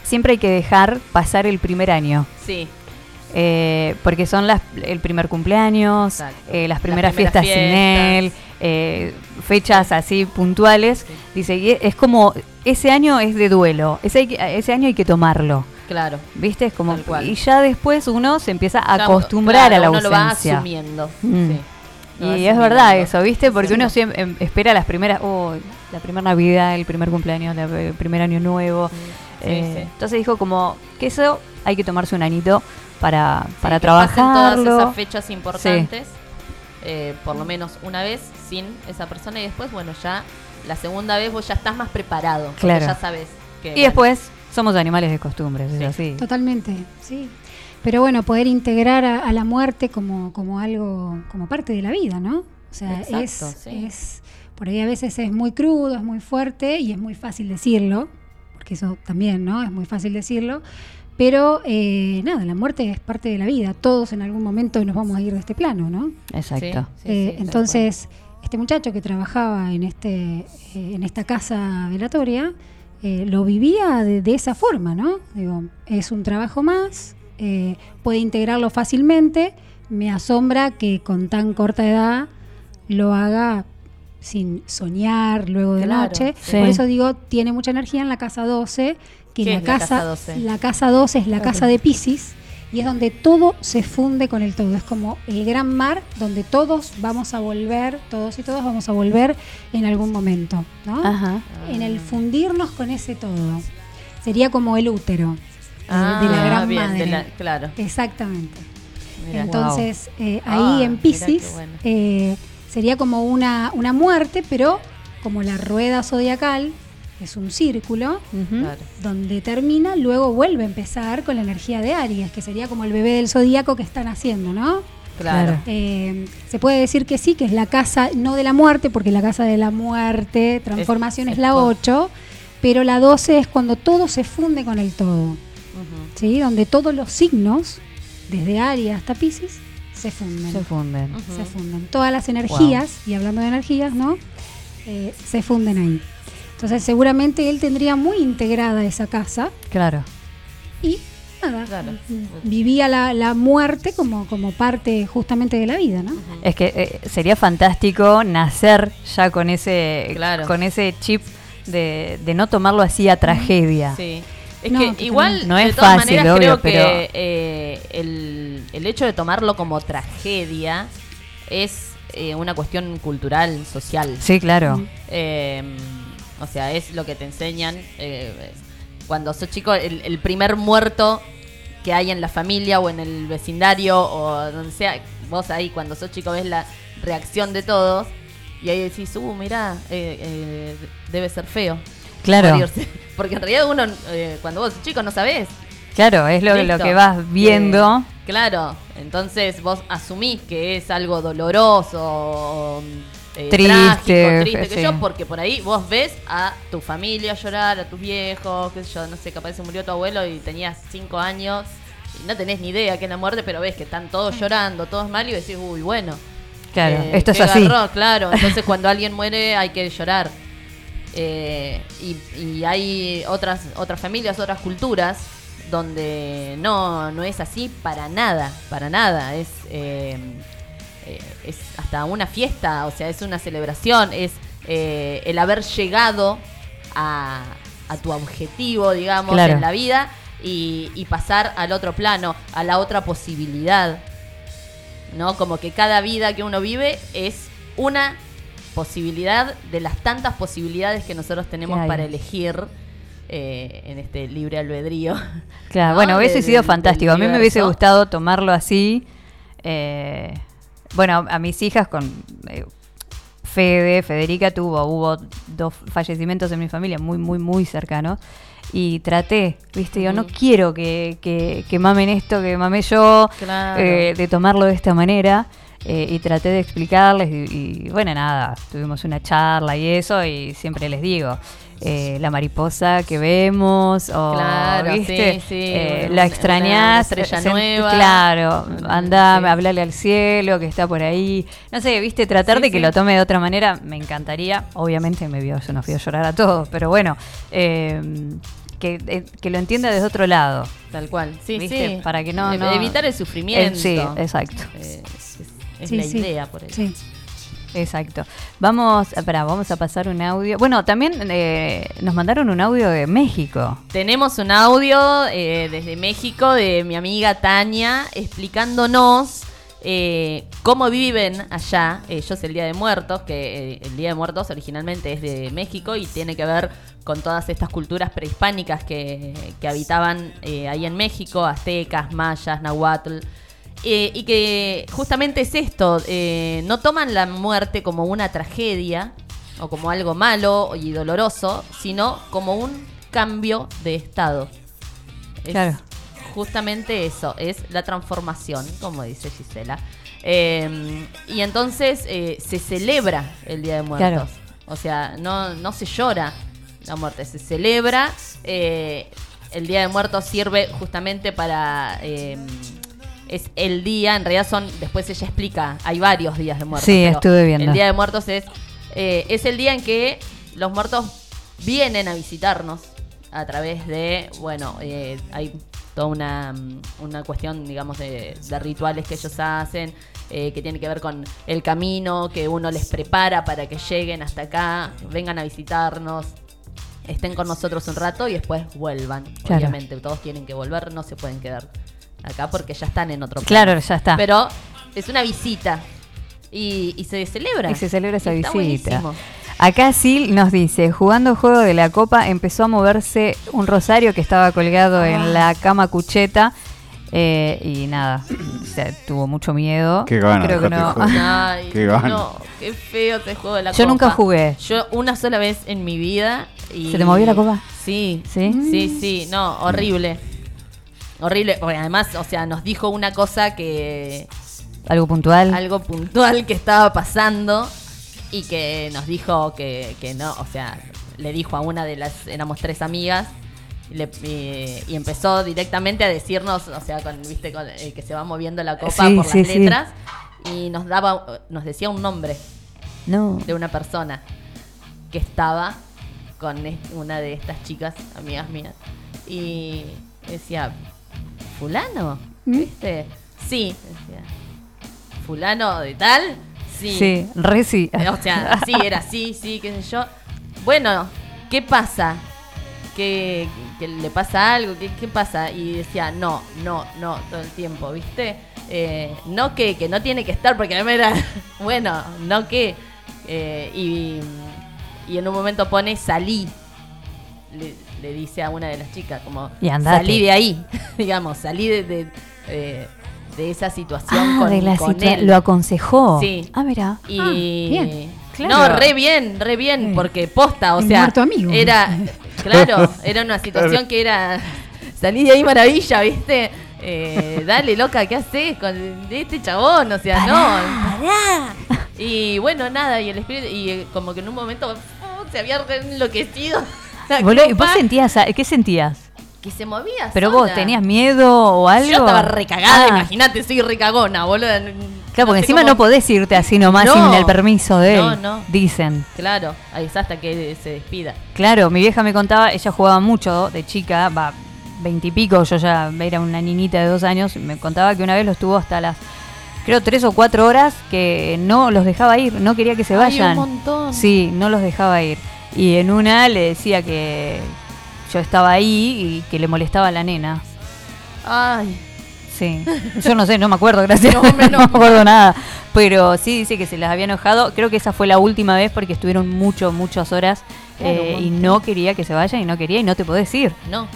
siempre hay que dejar pasar el primer año. Sí, Eh, porque son las, el primer cumpleaños, eh, las Las primeras fiestas sin él, eh, fechas así puntuales. Dice, y es como, ese año es de duelo, ese, ese año hay que tomarlo. claro. ¿Viste? Es como, y ya después uno se empieza a acostumbrar claro, a la uno lo va ausencia. asumiendo. Mm. sí. Lo va Y es verdad eso, ¿viste? Porque Sí. uno siempre em, espera las primeras, oh, la primera Navidad, el primer cumpleaños, el primer año nuevo. Sí, Eh, sí. Entonces dijo como que eso hay que tomarse un anito para, Sí, para que pasen trabajarlo. todas esas fechas importantes, eh, por lo menos una vez sin esa persona y después, bueno, ya la segunda vez vos ya estás más preparado, porque Claro. ya sabes que... Y después somos animales de costumbres, es Sí. así. Totalmente, sí. Pero bueno, poder integrar a, a la muerte como, como algo, como parte de la vida, ¿no? O sea, Exacto, es, sí. es, por ahí a veces es muy crudo, es muy fuerte y es muy fácil decirlo, porque eso también, ¿no? Es muy fácil decirlo. Pero eh, nada, la muerte es parte de la vida. Todos en algún momento nos vamos a ir de este plano, ¿no? Exacto. Sí, sí, Eh, sí, entonces, este muchacho que trabajaba en, este, eh, en esta casa velatoria eh, lo vivía de, de esa forma, ¿no? Digo, es un trabajo más, eh, puede integrarlo fácilmente. Me asombra que con tan corta edad lo haga sin soñar luego de Claro, noche. sí. Por eso digo, tiene mucha energía en la casa 12, que ¿Qué la es la casa, casa 12? la casa 12 es la casa de Pisces y es donde todo se funde con el todo. Es como el gran mar donde todos vamos a volver, todos y todas vamos a volver en algún momento, ¿no? Ajá. En el fundirnos con ese todo. Sería como el útero eh, Ah, de la gran bien, madre. de la- claro. Exactamente. Mirá. Entonces, eh, Ah, ahí en mirá Pisces bueno. eh, sería como una, una muerte, pero como la rueda zodiacal es un círculo, Claro. donde termina, luego vuelve a empezar con la energía de Aries, que sería como el bebé del zodíaco que están haciendo, ¿no? Claro. Eh, se puede decir que sí, que es la casa, no de la muerte, porque la casa de la muerte, transformación es, es la con- 8, pero la 12 es cuando todo se funde con el todo. ¿sí? Donde todos los signos, desde Aries hasta Pisces, se funden. Se funden. Se funden. Todas las energías, y hablando de energías, ¿no? Eh, se funden ahí. Entonces seguramente él tendría muy integrada esa casa Claro. y nada, Claro. vivía la, la muerte como, como parte justamente de la vida, ¿no? Es que eh, sería fantástico nacer ya con ese, Claro. con ese chip de, de no tomarlo así a tragedia. Sí. Es No, que igual, No de es todas fácil, maneras, obvio, creo que pero- eh, el, el hecho de tomarlo como tragedia es eh, una cuestión cultural, social. Sí, claro. Eh, o sea, es lo que te enseñan. eh, cuando sos chico, el, el primer muerto que hay en la familia o en el vecindario o donde sea, vos ahí cuando sos chico ves la reacción de todos y ahí decís, uh, mirá, eh, eh, debe ser feo. Claro. morirse". Porque en realidad uno, eh, cuando vos sos chico, no sabés. Claro, es lo, que vas viendo. Eh, claro, entonces vos asumís que es algo doloroso, eh, Triste, trágico, triste, sí. que yo, porque por ahí vos ves a tu familia llorar, a tus viejos, qué sé yo, no sé, capaz se murió tu abuelo y tenías cinco años y no tenés ni idea que es la muerte, pero ves que están todos llorando, todos mal y decís, uy, bueno. Claro, eh, esto es así. garrón, claro, entonces cuando alguien muere hay que llorar. Eh, y, y hay otras, otras familias, otras culturas donde no, no es así para nada, para nada. Es, eh, eh, es hasta una fiesta, o sea, es una celebración, es eh, el haber llegado a, a tu objetivo, digamos, Claro. en la vida y, y pasar al otro plano, a la otra posibilidad. ¿No? Como que cada vida que uno vive es una posibilidad de las tantas posibilidades que nosotros tenemos para elegir eh, en este libre albedrío. Claro, ¿no? bueno, hubiese Del- sido fantástico. A mí me hubiese gustado tomarlo así. eh, bueno, a mis hijas con eh, Fede, Federica tuvo, hubo dos fallecimientos en mi familia muy, muy, muy cercanos. Y traté, viste, yo no quiero que, que, que mamen esto, que mamé yo, Claro. eh, de tomarlo de esta manera. Eh, y traté de explicarles y, y, bueno, nada, tuvimos una charla y eso y siempre les digo, eh, la mariposa que vemos o, Claro, ¿viste? sí, sí, Eh, la una extrañás, estrella sent- nueva. claro, anda, sí. hablale al cielo que está por ahí, no sé, viste, tratar de que lo tome de otra manera, me encantaría, obviamente me vio, yo no fui a llorar a todos, pero bueno, eh, que, que lo entienda desde otro lado. Tal cual, sí, ¿Viste? sí. Para que no- E- no- Evitar el sufrimiento. Eh, sí, exacto. Eh, es Sí, la idea por eso. Sí. Exacto. Vamos, espera, vamos a pasar un audio. Bueno, también eh, nos mandaron un audio de México. Tenemos un audio eh, desde México de mi amiga Tania explicándonos eh, cómo viven allá ellos el Día de Muertos, que eh, el Día de Muertos originalmente es de México y tiene que ver con todas estas culturas prehispánicas que, que habitaban eh, ahí en México, aztecas, mayas, nahuatl. Eh, y que justamente es esto, eh, no toman la muerte como una tragedia o como algo malo y doloroso, sino como un cambio de estado. Es Claro. Justamente eso, es la transformación, como dice Gisela. Eh, y entonces eh, se celebra el Día de Muertos. Claro. O sea, no, no se llora la muerte, se celebra. el Día de Muertos sirve justamente para... es el día, en realidad son, después ella explica, hay varios días de muertos. Sí, estuve viendo. El Día de Muertos es, eh, es el día en que los muertos vienen a visitarnos a través de, bueno, eh, hay toda una, mm, una cuestión, digamos, de, de rituales que ellos hacen, eh, que tiene que ver con el camino que uno les prepara para que lleguen hasta acá, vengan a visitarnos, estén con nosotros un rato y después vuelvan. Claro. Obviamente, todos tienen que volver, no se pueden quedar acá porque ya están en otro Claro, plano. ya está. Pero es una visita y, y se celebra. Y se celebra esa Está visita. buenísimo. Acá Sil nos dice, jugando juego de la copa empezó a moverse un rosario que estaba colgado Ah. en la cama cucheta eh, y nada, sea, tuvo mucho miedo. Qué gana, Creo que no. Ay, Qué gana. no, qué feo ese juego de la Yo copa. nunca jugué. Yo una sola vez en mi vida. Y... ¿Se te movió la copa? Sí. ¿Sí? Sí, sí, no, horrible. Horrible, porque además, o sea, nos dijo una cosa que. Algo puntual. Algo puntual que estaba pasando y que nos dijo que, que no, o sea, le dijo a una de las. Éramos tres amigas. Y, le- y- y empezó directamente a decirnos, o sea, con, viste, con, eh, que se va moviendo la copa Sí, por sí, las sí. letras y nos daba, nos decía un nombre No. de una persona que estaba con una de estas chicas, amigas mías, y decía, ¿fulano? ¿Viste? Sí, decía, ¿fulano de tal? Sí. Sí, re sí. O sea, sí, era sí, sí, qué sé yo. Bueno, ¿qué pasa? ¿Que, que le pasa algo? ¿Qué, qué pasa? Y decía, no, no, no, todo el tiempo, ¿viste? Eh, no que, que no tiene que estar, porque a mí era, bueno, no que. Eh, y, y en un momento pone salí. Le, le dice a una de las chicas, como Y salí de ahí, digamos, salí de, de, eh, de esa situación Ah, con, de la con situa- él. Lo aconsejó. Sí. Ah, mira. Y Ah, bien. Claro. no, re bien, re bien, porque posta, o El sea, amigo. era claro, era una situación que era salí de ahí maravilla, ¿viste? Eh, dale, loca, ¿qué haces con este chabón? O sea, no. Y bueno, nada, y el espíritu y eh, como que en un momento oh, se había enloquecido. ¿Y vos sentías, qué sentías? que se movía ¿Pero vos tenías miedo o algo? Yo estaba recagada, Ah, imagínate, soy recagona, boludo. Claro, porque encima cómo- no podés irte así nomás No. sin el permiso de él. No, no. Dicen. Claro, ahí es hasta que se despida. Claro, mi vieja me contaba, ella jugaba mucho de chica, va, veintipico, yo ya era una niñita de dos años, y me contaba que una vez los tuvo hasta las, creo, tres o cuatro horas que no los dejaba ir, no quería que se Ay, vayan. un montón. Sí, no los dejaba ir. Y en una le decía que yo estaba ahí y que le molestaba a la nena. Ay, Sí. Yo no sé, no me acuerdo, gracias. No, hombre, no. me acuerdo nada. Pero sí dice que se las había enojado. Creo que esa fue la última vez porque estuvieron mucho, muchas horas Claro, eh, y no quería que se vayan y no quería y no te podés ir. no.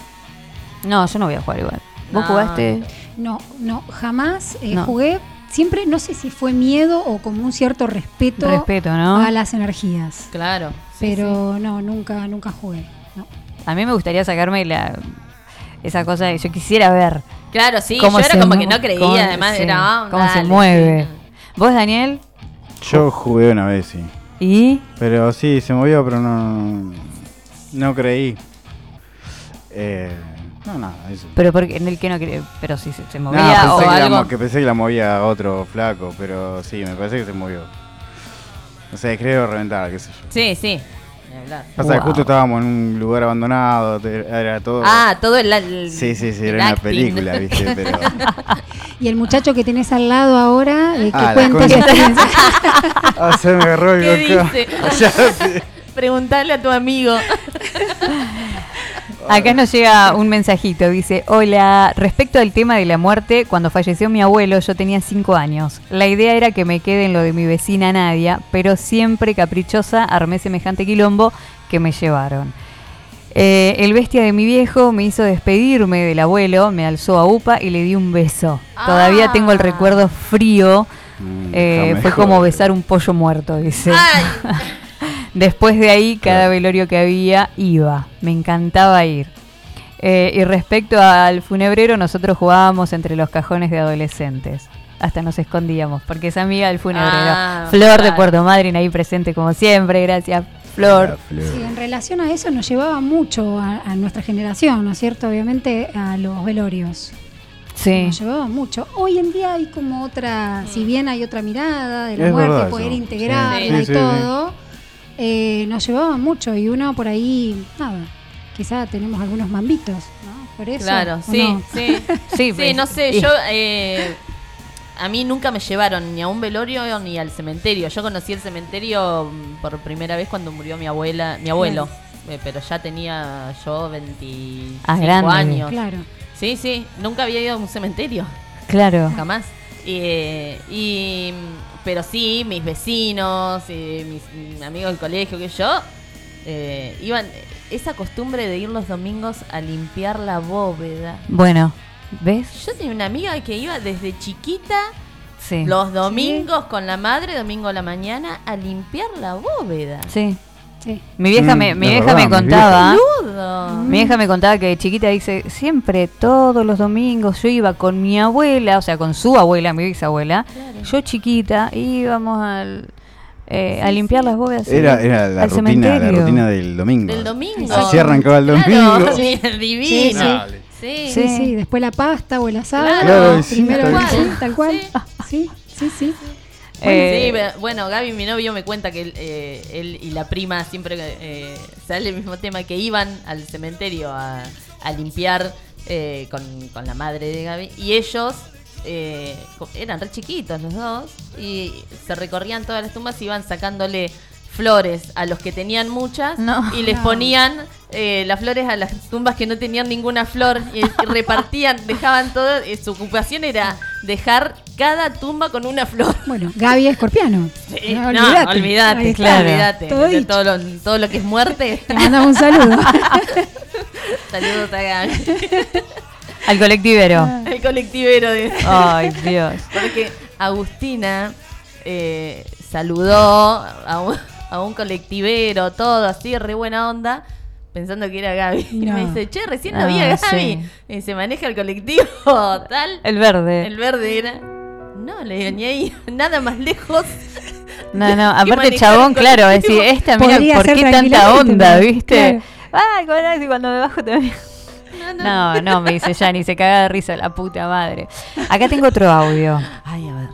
No, yo no voy a jugar igual. ¿Vos No. jugaste? No, no, jamás eh, No. jugué. Siempre, no sé si fue miedo o como un cierto respeto, Respeto, ¿no? a las energías. Claro. Sí, Pero no, nunca, nunca jugué. no. A mí me gustaría sacarme la esa cosa que yo quisiera ver. Claro, sí, yo era como que no creía, cómo- además sí, era. ah, cómo se mueve. sí. ¿Vos, Daniel? Yo jugué una vez, sí. ¿Y? Pero sí, se movió, pero no. No creí. Eh, no, nada, eso. Pero porque en el que no quería, pero sí se, se No, movía pensé o que, la, algo. que pensé que la movía otro flaco, pero sí, me parece que se movió. No sé, creo reventar, qué sé yo. Sí, sí. Ni hablar. Pasa que Wow. justo estábamos en un lugar abandonado, te- era todo. Ah, todo el. el- sí, sí, sí, el era una acting. película, ¿viste? Pero. Y el muchacho que tenés al lado ahora, eh, que Ah, la cuente su concha. experiencia. Ah, se me agarró ¿Qué el boca. dice? Sé. Preguntale a tu amigo. Acá nos llega un mensajito, dice, hola, respecto al tema de la muerte, cuando falleció mi abuelo yo tenía 5 años. La idea era que me quede en lo de mi vecina Nadia, pero siempre caprichosa armé semejante quilombo que me llevaron. Eh, el bestia de mi viejo me hizo despedirme del abuelo, me alzó a UPA y le di un beso. Todavía tengo el recuerdo frío, Mm, eh, fue como besar un pollo muerto, dice. Ay, Después de ahí, cada velorio que había, iba. Me encantaba ir. Eh, y respecto al funebrero, nosotros jugábamos entre los cajones de adolescentes. Hasta nos escondíamos, porque es amiga del funebrero. Ah, Flor de. Puerto Madryn ahí presente como siempre. Gracias, Flor. Sí, en relación a eso nos llevaba mucho a, a nuestra generación, ¿no es cierto? Obviamente a los velorios. Sí. Nos llevaba mucho. Hoy en día hay como otra, si bien hay otra mirada de la Es muerte, verdad poder integrarla Sí. y Sí, sí, sí. todo, eh, nos llevaba mucho y uno por ahí, nada, quizá tenemos algunos mambitos, ¿no? Por eso. claro, ¿o sí, no? sí. Sí, Sí, pues, no sé, y- yo. eh, a mí nunca me llevaron ni a un velorio ni al cementerio. Yo conocí el cementerio mm, por primera vez cuando murió mi abuela, mi abuelo. Eh, pero ya tenía yo 25 Ah, grande. años. Claro. Sí, sí, nunca había ido a un cementerio. Claro. jamás. Eh, y, pero sí, mis vecinos, eh, mis amigos del colegio, que yo, eh, iban. Esa costumbre de ir los domingos a limpiar la bóveda. Bueno, ¿Ves? Yo tenía una amiga que iba desde chiquita Sí. los domingos con la madre, domingo a la mañana, a limpiar la bóveda. Sí. Sí. Mi vieja Mm, me, mi vieja verdad, me mi contaba. Mi vieja me contaba que de chiquita dice, siempre todos los domingos yo iba con mi abuela, o sea, con su abuela, mi bisabuela. Yo chiquita íbamos al, eh, a limpiar las bóvedas. Era, era la, al rutina, la cementerio. rutina del domingo. Del domingo. Así arrancaba el domingo. Claro, Sí. divino. Sí. Sí. Sí, sí, después la pasta o el asado. Claro. Primero tal el- cual. sí, tal cual. Sí. Sí, sí, sí. Eh, Sí, bueno, Gaby, mi novio, me cuenta que él, eh, él y la prima siempre eh, sale el mismo tema, que iban al cementerio a, a limpiar eh, con, con la madre de Gaby. Y ellos eh, eran re chiquitos los dos y se recorrían todas las tumbas y iban sacándole flores a los que tenían muchas No. y les No. ponían eh, las flores a las tumbas que no tenían ninguna flor y, y repartían, dejaban todo, y su ocupación era dejar cada tumba con una flor. Bueno, Gaby Escorpiano. Sí, No, no, olvídate, Ahí está. claro. Todo De todo, lo, todo lo que es muerte. Te mandamos un saludo. Saludos a Gaby. al colectivero. El colectivero de. Ay, Dios. Porque Agustina eh, saludó a un, a un colectivero, todo así, re buena onda, pensando que era Gaby. Y No. me dice, che, recién Ah, había Gaby. sí. Y se maneja el colectivo, tal. El verde. El verde era. No, le digo, ni ahí, nada más lejos. No, no, aparte chabón, claro, colectivo. decir, esta mira, ¿por qué tanta onda, viste? claro. Ay, ¿cómo era? Si cuando me bajo también. No, no, me dice Yanni, se caga de risa la puta madre. Acá tengo otro audio Ay, a ver.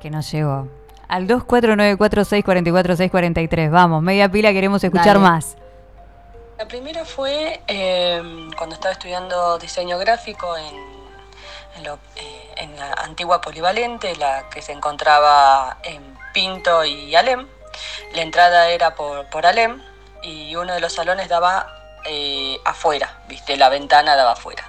que nos llegó. Al 2494644643. Vamos, media pila, queremos escuchar Dale. más. La primera fue eh, cuando estaba estudiando diseño gráfico en, en, lo- eh, en la antigua polivalente, la que se encontraba en Pinto y Alem. La entrada era por, por Alem y uno de los salones daba eh, afuera, viste, la ventana daba afuera.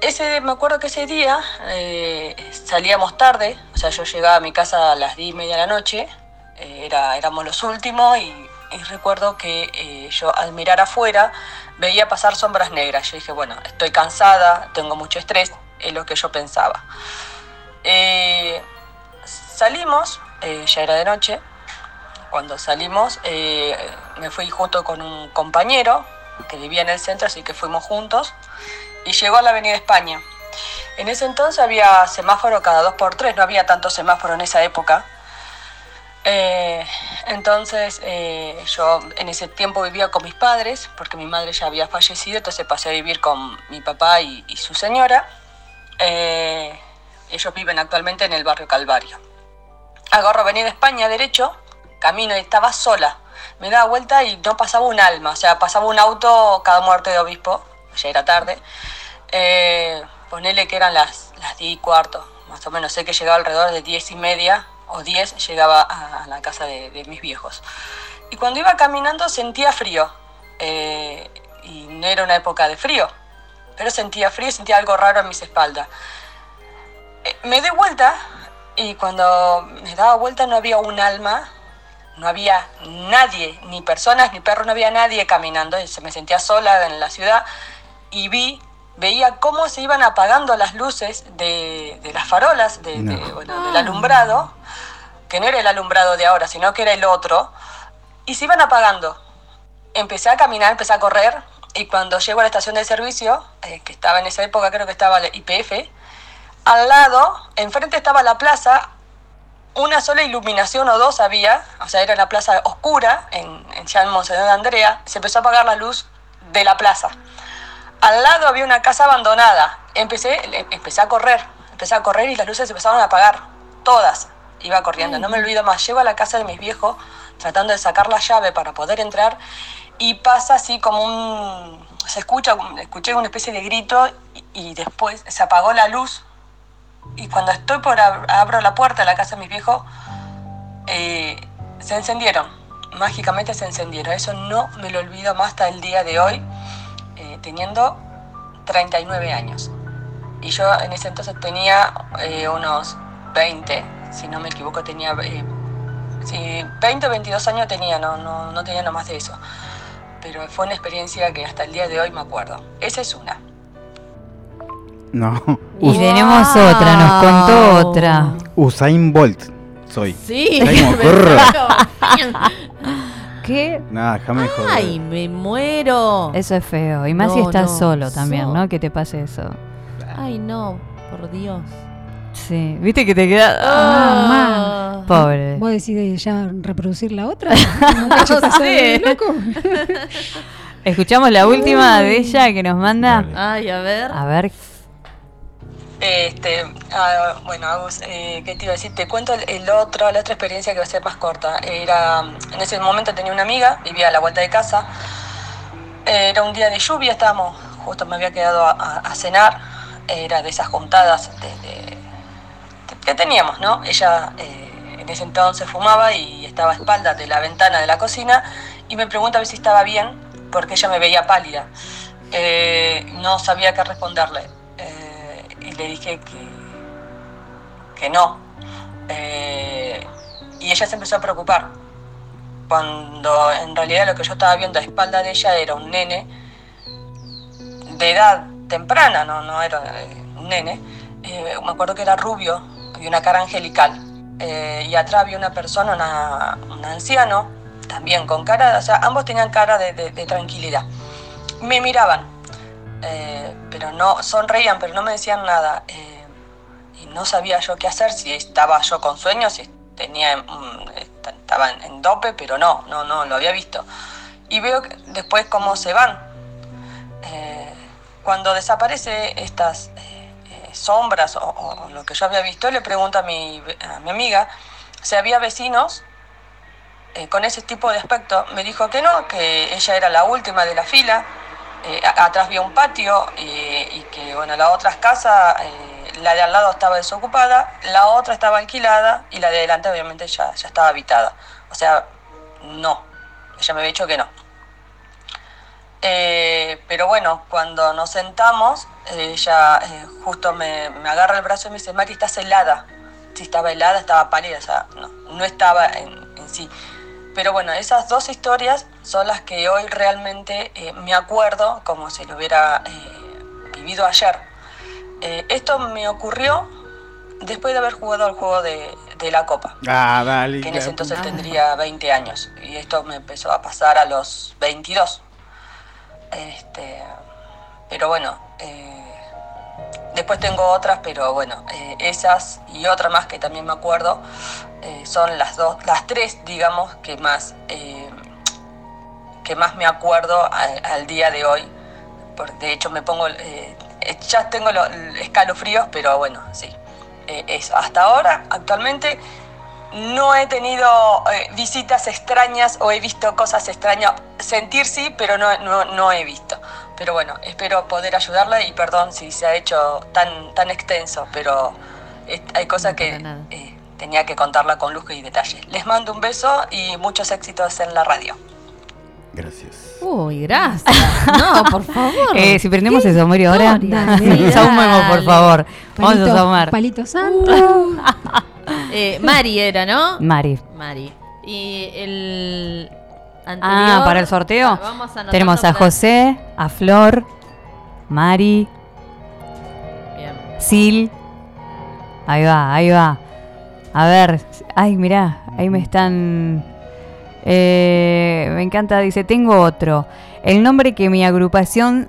Ese, me acuerdo que ese día eh, salíamos tarde, o sea, yo llegaba a mi casa a las 10 y media de la noche, eh, era, éramos los últimos y, y recuerdo que eh, yo al mirar afuera veía pasar sombras negras. Yo dije, bueno, estoy cansada, tengo mucho estrés, es lo que yo pensaba. Eh, salimos, eh, ya era de noche, cuando salimos eh, me fui junto con un compañero que vivía en el centro, así que fuimos juntos y llegó a la Avenida España. En ese entonces había semáforo cada dos por tres, no había tanto semáforo en esa época. Eh, entonces yo en ese tiempo vivía con mis padres, porque mi madre ya había fallecido, entonces pasé a vivir con mi papá y su señora. Eh, ellos viven actualmente en el barrio Calvario. Agarro Avenida España derecho, camino y estaba sola. Me daba vuelta y no pasaba un alma, o sea, pasaba un auto cada muerte de obispo, ya era tarde. Eh, ponele que eran las, las 10 y cuarto, más o menos, sé que llegaba alrededor de 10 y media o 10, llegaba a, la casa de, de mis viejos. Y cuando iba caminando sentía frío, eh, y no era una época de frío, pero sentía frío sentía algo raro en mis espaldas. Eh, me di vuelta y cuando me daba vuelta no había un alma, no había nadie, ni personas, ni perros, no había nadie caminando, y se me sentía sola en la ciudad y vi, veía cómo se iban apagando las luces de, de las farolas, de, de- No. bueno, del alumbrado, que no era el alumbrado de ahora, sino que era el otro, y se iban apagando. Empecé a caminar, empecé a correr, y cuando llego a la estación de servicio, eh, que estaba en esa época, creo que estaba la IPF, al lado, enfrente estaba la plaza, una sola iluminación o dos había, o sea, era una plaza oscura, en, en ya en Monseñor de Andrea, se empezó a apagar la luz de la plaza. Al lado había una casa abandonada. Empecé, empecé a correr, empecé a correr y las luces se empezaron a apagar, todas. Iba corriendo, no me olvido más. Llego a la casa de mis viejos tratando de sacar la llave para poder entrar y pasa así como un... Se escucha, escuché una especie de grito y, después se apagó la luz y cuando estoy por ab- abro la puerta de la casa de mis viejos, eh, se encendieron. Mágicamente se encendieron. Eso no me lo olvido más hasta el día de hoy, eh, teniendo 39 años. Y yo en ese entonces tenía eh, unos 20, si no me equivoco, tenía eh, sí, 20 o 22 años tenía, no, no, no tenía nada más de eso. Pero fue una experiencia que hasta el día de hoy me acuerdo. Esa es una. No. Y Us- tenemos otra, nos contó otra. Usain Bolt soy. Sí. ¿Qué? Nada, déjame joder. Ay, me muero. Eso es feo. Y más si estás no. solo también, So- ¿no? Que te pase eso. Ay, no, por Dios. Sí. ¿Viste que te queda. Ah, Pobre. ¿Vos decís ya reproducir la otra? Sé. loco. Escuchamos la última de ella que nos manda. Ay, a ver. A ver. Este, ah, bueno, Agus, eh, ¿qué te iba a decir? Te cuento el, el otro, la otra experiencia que va a ser más corta. Era, en ese momento tenía una amiga, vivía a la vuelta de casa. Era un día de lluvia, estábamos, justo me había quedado a, a- a cenar. Era de esas juntadas de, de- de- que teníamos, ¿no? Ella eh, en ese entonces fumaba y estaba a espaldas de la ventana de la cocina y me pregunta a ver si estaba bien porque ella me veía pálida. Eh, no sabía qué responderle eh, y le dije que, que no. Eh, y ella se empezó a preocupar cuando en realidad lo que yo estaba viendo a espalda de ella era un nene de edad temprana, no, no era un nene. Me acuerdo que era rubio y una cara angelical. Eh, y atrás había una persona, una- un anciano, también con cara, o sea, ambos tenían cara de, de- de tranquilidad. Me miraban, eh, pero no, sonreían, pero no me decían nada. eh, y no sabía yo qué hacer, si estaba yo con sueños, si tenía, est- estaba en, en dope, pero no, no, no, lo había visto. Y veo que después cómo se van. Eh, cuando desaparece estas eh, sombras o, lo que yo había visto, le pregunto a mi, amiga si había vecinos eh, con ese tipo de aspecto. Me dijo que no, que ella era la última de la fila. eh, atrás había un patio y que bueno, las otras casas, eh, la de al lado estaba desocupada, la otra estaba alquilada y la de adelante obviamente ya, ya estaba habitada. O sea, no, ella me había dicho que no. Eh, pero bueno, cuando nos sentamos, ella eh, justo me, me agarra el brazo y me dice, Mari, estás helada. Si estaba helada, estaba pálida, o sea, no, no estaba en, en sí. Pero bueno, esas dos historias son las que hoy realmente eh, me acuerdo como si lo hubiera vivido ayer. Esto me ocurrió después de haber jugado al juego de, de la Copa Ah, dale. que en ese entonces tendría 20 años. Y esto me empezó a pasar a los 22. Este, pero bueno, eh, después tengo otras, pero bueno, eh, esas y otra más que también me acuerdo eh, son las dos, las tres, digamos, que más, eh, que más me acuerdo al, día de hoy. Porque de hecho me pongo, eh, eh, ya tengo los escalofríos, pero bueno, sí. Eh, eso. Hasta ahora, actualmente, no he tenido eh, visitas extrañas o he visto cosas extrañas. Sentir sí, pero no, no, no he visto. Pero bueno, espero poder ayudarla y perdón si se ha hecho tan, tan extenso, pero hay cosas que eh, tenía que contarla con lujo y detalle. Les mando un beso y muchos éxitos en la radio. Gracias. Uy, gracias. No, por favor. Eh, si prendemos el saumerio ahora, saumemos, por favor. Vamos a saumar. Palito santo. Eh, Mari era, ¿no? Mari. Mari. Y el Ah, anterior. para el sorteo Ah, vamos tenemos a José, a Flor, Mari, Bien. Sil. Ahí va, ahí va. A ver, ay, mirá, ahí me están... Eh, me encanta, dice, tengo otro. El nombre que mi agrupación...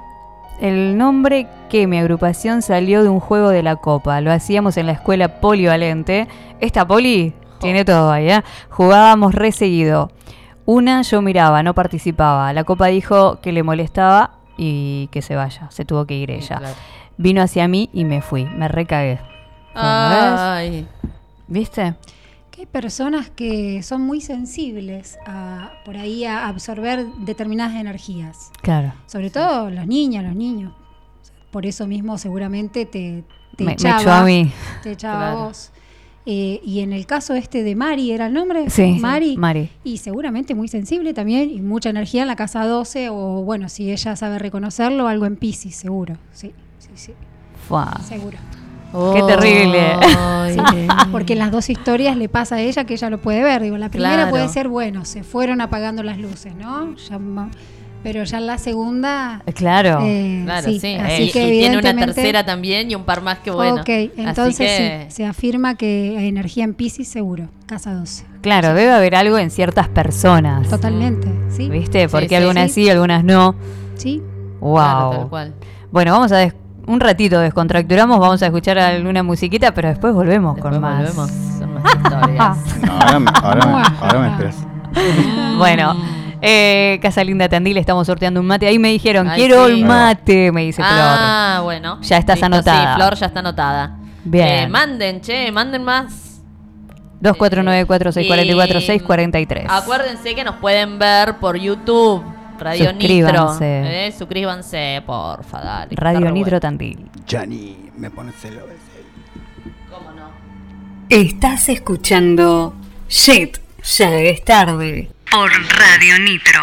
El nombre que mi agrupación salió de un juego de la Copa. Lo hacíamos en la escuela polivalente. Esta poli tiene todo ahí, ¿eh? Jugábamos re seguido. Una yo miraba, no participaba. La Copa dijo que le molestaba y que se vaya. Se tuvo que ir ella. claro. Vino hacia mí y me fui. Me recagué. Ay. ¿Viste? Que hay personas que son muy sensibles a, por ahí a absorber determinadas energías. Claro. Sobre todo los niños, los niños. Por eso mismo seguramente te, te Me- me echaba. echó a mí. Te echaba Claro. vos. Eh, y en el caso este de Mari, ¿era el nombre? Sí, Mari. Mari. Y seguramente muy sensible también y mucha energía en la casa 12 o bueno, si ella sabe reconocerlo, algo en Pisces, seguro. Sí, sí, sí. Fua. Seguro. Qué terrible. Sí, porque en las dos historias le pasa a ella que ella lo puede ver. Digo, la primera Claro. puede ser, bueno, se fueron apagando las luces, ¿no? Ya Pero ya en la segunda. Claro. eh, Claro, sí. Así eh, que y tiene una tercera también y un par más que bueno. Ok, entonces Así que, sí, se afirma que hay energía en Pisces seguro, casa 12. Claro, debe haber algo en ciertas personas. Totalmente, ¿sí? ¿Viste? Porque sí, algunas sí. sí, algunas no. Sí. Wow. Claro, tal cual. Bueno, vamos a des- un ratito descontracturamos, vamos a escuchar alguna musiquita, pero después volvemos con más. volvemos con más historias. No, ahora me, ahora me, ahora me esperas. bueno, eh, Casa Linda Tandil, estamos sorteando un mate. Ahí me dijeron, Ay, quiero sí. el mate, me dice Flor. Ah, bueno. Ya estás Listo, anotada. Sí, Flor ya está anotada. Bien. Eh, manden, che, manden más. 2494-644-643. Acuérdense que nos pueden ver por YouTube. Radio Suscríbanse. Nitro. Eh, suscríbanse, porfa, dale. Radio Nitro bueno. Tandil. Johnny, me pones celos. ¿Cómo no? Estás escuchando Shit, ya es tarde. Por Radio Nitro.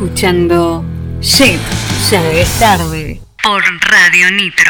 Escuchando Shit, ya es tarde. Por Radio Nitro.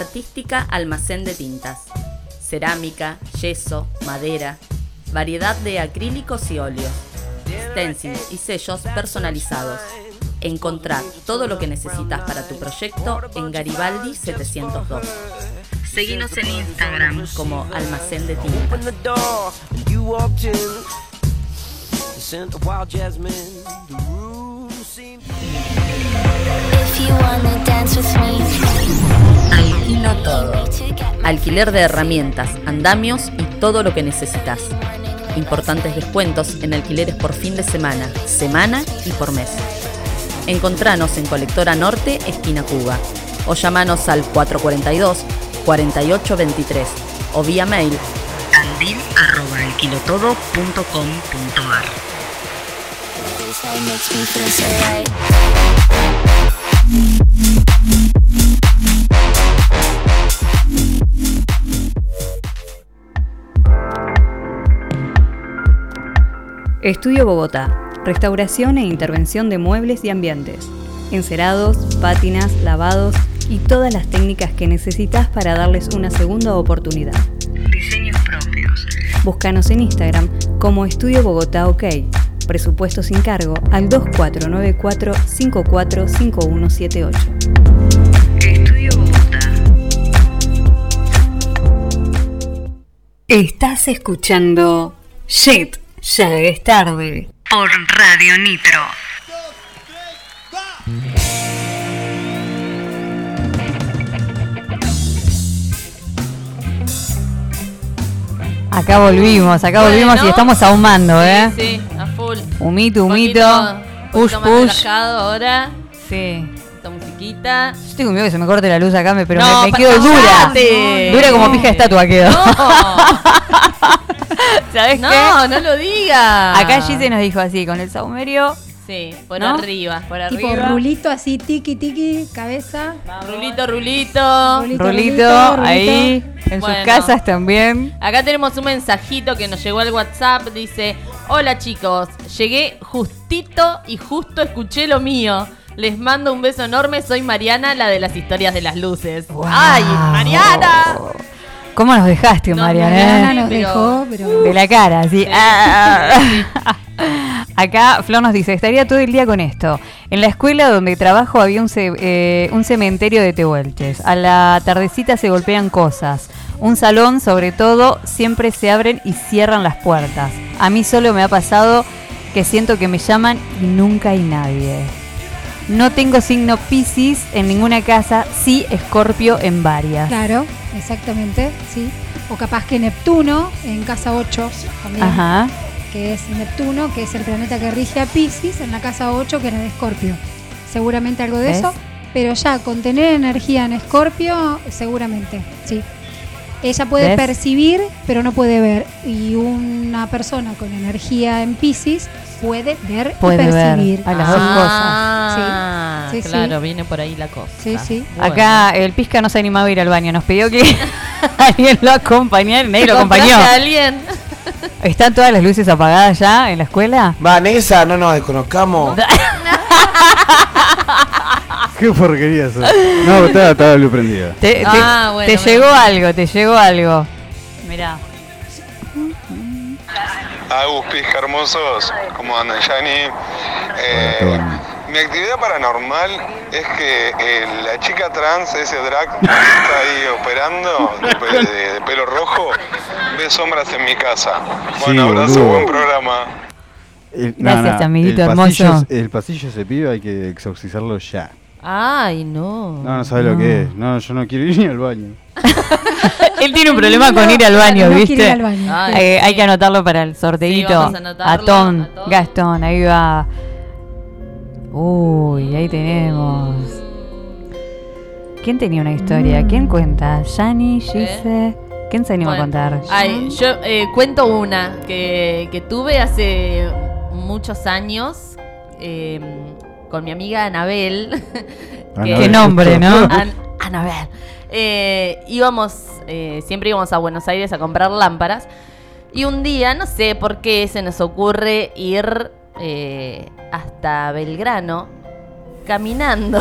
Artística Almacén de Tintas. Cerámica, yeso, madera, variedad de acrílicos y óleos, stencils y sellos personalizados. Encontrar todo lo que necesitas para tu proyecto en Garibaldi 702. Seguinos en Instagram como Almacén de Tintas. Alquilo todo. Alquiler de herramientas, andamios y todo lo que necesitas. Importantes descuentos en alquileres por fin de semana, semana y por mes. Encontranos en Colectora Norte, esquina Cuba. O llamanos al 442 4823 o vía mail candil.alquilotodo.com.ar. Estudio Bogotá. Restauración e intervención de muebles y ambientes. Encerados, pátinas, lavados y todas las técnicas que necesitas para darles una segunda oportunidad. Diseños propios. Búscanos en Instagram como Estudio Bogotá OK. Presupuesto sin cargo al 2494 545178. Estudio Bogotá. Estás escuchando Shit, ya es tarde por Radio Nitro. Acá volvimos, acá volvimos y estamos ahumando, ¿eh? Sí, a full. Humito, humito. Poquito- Push, más push. ahora. Sí. Yo tengo miedo que se me corte la luz acá, me- pero No, me, quedo dura. Dura como pija de estatua quedo. ¿Sabes No, qué? no lo diga. Acá Gise nos dijo así, con el saumerio. Sí, por ¿No? arriba, por Tipo arriba. rulito así, tiki tiki, cabeza. Rulito, rulito. Rulito, Rulito, ahí, en Bueno. sus casas también. Acá tenemos un mensajito que nos llegó al WhatsApp. Dice: Hola chicos, llegué justito y justo escuché lo mío. Les mando un beso enorme. Soy Mariana, la de las historias de las luces. ¡Ay, Mariana! ¿Cómo nos dejaste, Mariana? Mariana nos pero- dejó, pero. De la cara, así. Acá Flor nos dice, estaría todo el día con esto. En la escuela donde trabajo había un, ce- eh, un cementerio de tehuelches. A la tardecita se golpean cosas. Un salón, sobre todo, siempre se abren y cierran las puertas. A mí solo me ha pasado que siento que me llaman y nunca hay nadie. No tengo signo Piscis en ninguna casa, sí Escorpio en varias. Claro, exactamente, sí. O capaz que Neptuno en casa 8 también. Ajá. Que es Neptuno, que es el planeta que rige a Pisces, en la casa 8 que era de Escorpio. Seguramente algo de ¿Ves? eso. Pero ya con tener energía en Escorpio, seguramente, sí. Ella puede ¿Ves? percibir, pero no puede ver. Y una persona con energía en Pisces puede ver Puede y ver percibir. a las dos Ah, Sí, claro, sí. viene por ahí la cosa. Sí, sí. Bueno. Acá el Pizca no se animaba a ir al baño. Nos pidió que alguien lo acompañara. Nadie lo ¿Compraste acompañó. a alguien? ¿Están todas las luces apagadas ya en la escuela? Vanessa, no nos desconozcamos. Qué porquería eso. No, estaba, estaba luz prendida. Te, te- Ah, bueno, te bueno. llegó algo, te llegó algo. Mirá. Agus, pizca hermosos, ¿cómo andan, Yani? Eh, mi actividad paranormal es que eh, la chica trans, ese drag que está ahí operando, de, pe- de- de pelo rojo, ve sombras en mi casa. Bueno, Sí, abrazo, boludo. buen programa. El- Gracias, amiguito el pasillo, hermoso. El pasillo ese pibe hay que exorcizarlo ya. Ay, no. No, no sabe lo que es. No, yo no quiero ir ni al baño. Él tiene un problema con ir al baño, no quiere ¿viste? ir al baño. Ay, Eh, sí. hay que anotarlo para el sorteito. Sí, vamos a anotarlo, Atón, a todos. Gastón, ahí va. Uy, ahí tenemos. ¿Quién tenía una historia? ¿Quién cuenta? ¿Yani, Gise? ¿Quién se anima a contar? Ay, yo eh, cuento una que, que tuve hace muchos años eh, con mi amiga Anabel. que- Qué nombre, ¿no? An- Anabel. Eh, íbamos, eh, siempre íbamos a Buenos Aires a comprar lámparas. Y un día, no sé por qué se nos ocurre ir eh, hasta Belgrano caminando.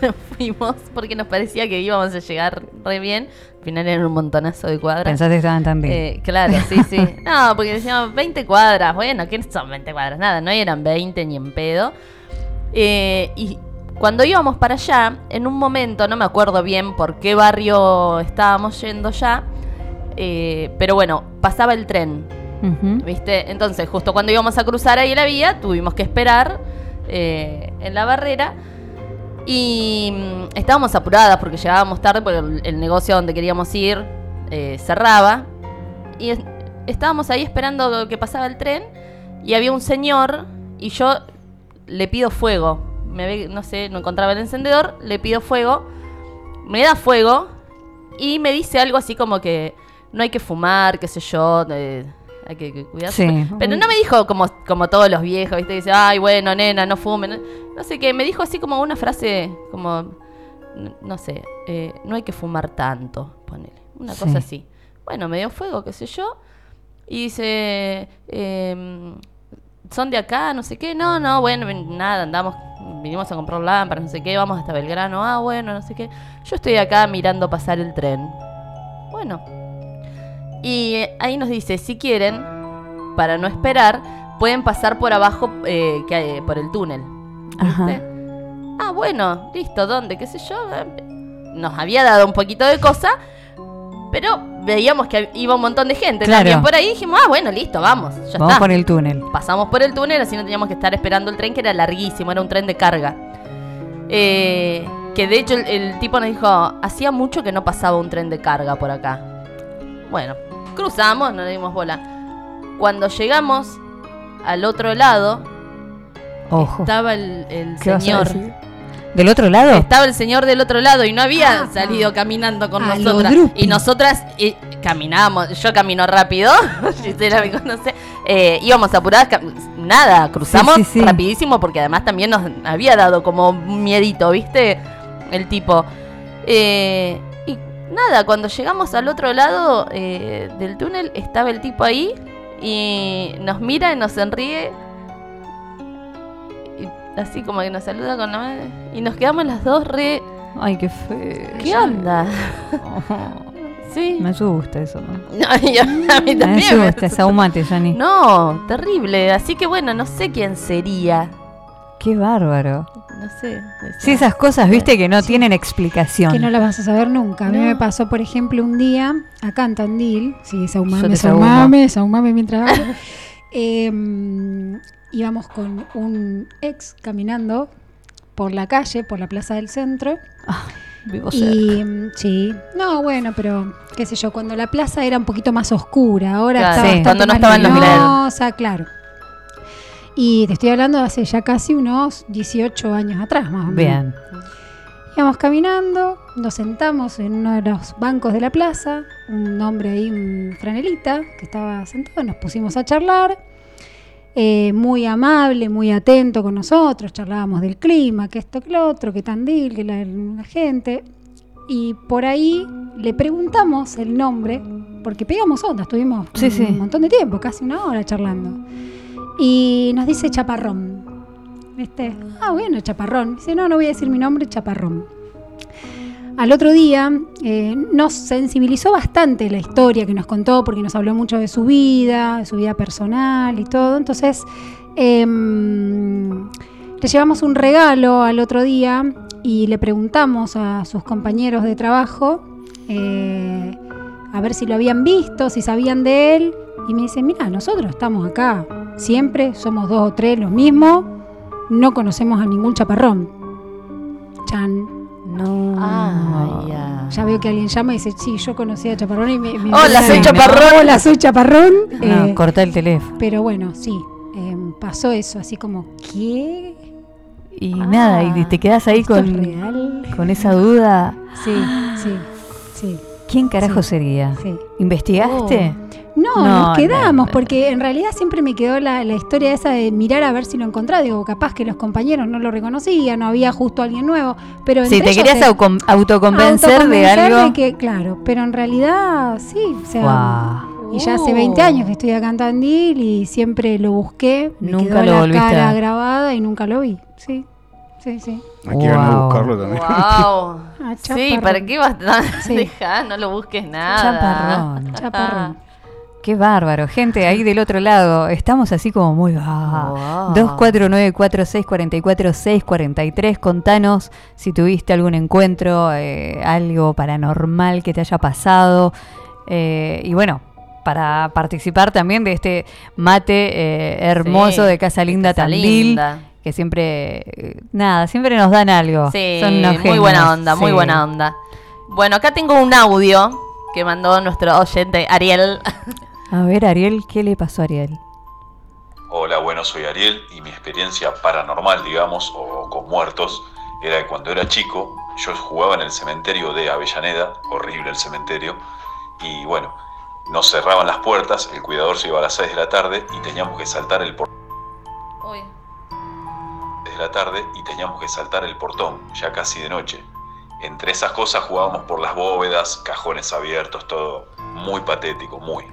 Fuimos porque nos parecía que íbamos a llegar re bien. Al final eran un montonazo de cuadras. Pensaste que estaban tan bien. Eh, claro, sí, sí. No, porque decíamos 20 cuadras. Bueno, ¿qué son 20 cuadras? Nada, no eran 20 ni en pedo. Eh, y cuando íbamos para allá, en un momento, no me acuerdo bien por qué barrio estábamos yendo ya, eh, pero bueno, pasaba el tren, ¿viste? Entonces, justo cuando íbamos a cruzar ahí la vía, tuvimos que esperar eh, en la barrera. Y mm, estábamos apuradas porque llegábamos tarde porque el, el negocio donde queríamos ir eh, cerraba. Y es- estábamos ahí esperando que pasaba el tren y había un señor y yo le pido fuego. No sé, no encontraba el encendedor, le pido fuego. Me da fuego y me dice algo así como que no hay que fumar, qué sé yo, hay que, que cuidarse. Sí. Pero no me dijo como, como todos los viejos, ¿viste? Dice, ay, bueno, nena, no fumen. No sé qué, me dijo así como una frase como, no sé, eh, no hay que fumar tanto, ponele. Una Sí. cosa así. Bueno, me dio fuego, qué sé yo. Y dice, em, son de acá, no sé qué. No, no, bueno, nada, andamos, vinimos a comprar lámparas, no sé qué, vamos hasta Belgrano. Ah, bueno, no sé qué. Yo estoy acá mirando pasar el tren. Bueno. Y ahí nos dice, si quieren, para no esperar, pueden pasar por abajo, eh, que hay- por el túnel. Ah, bueno, listo, ¿dónde? ¿Qué sé yo? Nos había dado un poquito de cosa, pero veíamos que iba un montón de gente Claro. también por ahí. Dijimos, ah, bueno, listo, vamos, ya Vamos está. por el túnel. Pasamos por el túnel, así no teníamos que estar esperando el tren, que era larguísimo, era un tren de carga. Eh, que de hecho el, el tipo nos dijo, hacía mucho que no pasaba un tren de carga por acá. Bueno, cruzamos, no le dimos bola. Cuando llegamos al otro lado, Ojo. estaba el, el ¿Qué vas a señor. decir? ¿Del otro lado? Estaba el señor del otro lado y no había salido caminando con nosotras. Y nosotras eh, caminábamos, yo camino rápido, Gisela me conoce, eh, íbamos apuradas, nada, cruzamos Sí, sí, sí. rapidísimo porque además también nos había dado como un miedito, ¿viste? El tipo. Eh, nada, cuando llegamos al otro lado eh, del túnel estaba el tipo ahí y nos mira y nos sonríe y así como que nos saluda con la mano y nos quedamos las dos re Ay, qué feo. ¿Qué onda? Sí. Me asusta eso. No, y a, a mí Me también. me asusta, saumate, Yani. No, terrible. Así que bueno, no sé quién sería. Qué bárbaro. No sé. Sí, esas cosas, viste, que no tienen explicación. Que no las vas a saber nunca. A mí No. me pasó, por ejemplo, un día acá en Tandil, sí, saumame, saumame, saumame mientras hablo. Em, íbamos con un ex caminando por la calle, por la plaza del centro, Vivo y mm, sí, no, bueno, pero qué sé yo, cuando la plaza era un poquito más oscura, ahora Claro, está sí, cuando no estaban los claro. Y te estoy hablando de hace ya casi unos 18 años atrás, más o menos. Bien. Íbamos caminando, nos sentamos en uno de los bancos de la plaza, un hombre ahí, un franelita, que estaba sentado, nos pusimos a charlar, eh, muy amable, muy atento con nosotros, charlábamos del clima, que esto, que lo otro, que Tandil, que la, la gente, y por ahí le preguntamos el nombre, porque pegamos onda, estuvimos Sí, un sí. montón de tiempo, casi una hora charlando, y nos dice Chaparrón. ¿Viste? Ah, bueno, Chaparrón. Dice, no, no voy a decir mi nombre, Chaparrón. Al otro día eh, nos sensibilizó bastante la historia que nos contó porque nos habló mucho de su vida, de su vida personal y todo. Entonces, em, le llevamos un regalo al otro día y le preguntamos a sus compañeros de trabajo eh, a ver si lo habían visto, si sabían de él. Y me dicen, mira, nosotros estamos acá siempre, somos dos o tres los mismos, no conocemos a ningún chaparrón. Chan. No. Ah, ya. Ya veo que alguien llama y dice, sí, yo conocí a Chaparrón y me... me- Hola, soy Chaparrón. Hola, soy Chaparrón. No, Eh, corta el teléfono. pero bueno, sí, eh, pasó eso, así como, ¿qué? Y nada, y te quedas ahí ¿esto es con, real? con esa duda. Sí, sí, sí. ¿Quién carajo sería? sí. ¿Investigaste? No, No, nos quedamos, no, porque en realidad siempre me quedó la, la historia esa de mirar a ver si lo encontraba. Digo, capaz que los compañeros no lo reconocían, no había justo alguien nuevo. Pero Si entre te querías autoconvencer de algo. que, claro, pero en realidad sí, o sea, y ya hace 20 años que estoy acá en Tandil y siempre lo busqué, me Nunca quedó lo la cara grabada y nunca lo vi. Sí, sí, sí. Ganar Wow. buscarlo también. Wow. Ah, sí, chaparrón. ¿para qué vas a Sí. dejar? No lo busques nada. Chaparrón. Chaparrón. Qué bárbaro, gente, ahí del otro lado, estamos así como muy... Ah, Wow. 2494644643, contanos si tuviste algún encuentro, eh, algo paranormal que te haya pasado. eh, y bueno, para participar también de este mate eh, hermoso Sí, de Casa Linda Casa Tandil, Linda. Que siempre, eh, nada, siempre nos dan algo. Sí, Son unos muy buena onda, muy buena onda. Bueno, acá tengo un audio que mandó nuestro oyente Ariel. A ver, Ariel, ¿qué le pasó a Ariel? Hola, bueno, soy Ariel y mi experiencia paranormal, digamos, o con muertos, era que cuando era chico yo jugaba en el cementerio de Avellaneda, horrible el cementerio, y bueno, nos cerraban las puertas, el cuidador se iba a las 6 de la tarde y teníamos que saltar el portón. De la tarde y teníamos que saltar el portón, ya casi de noche. Entre esas cosas jugábamos por las bóvedas, cajones abiertos, todo muy patético, muy.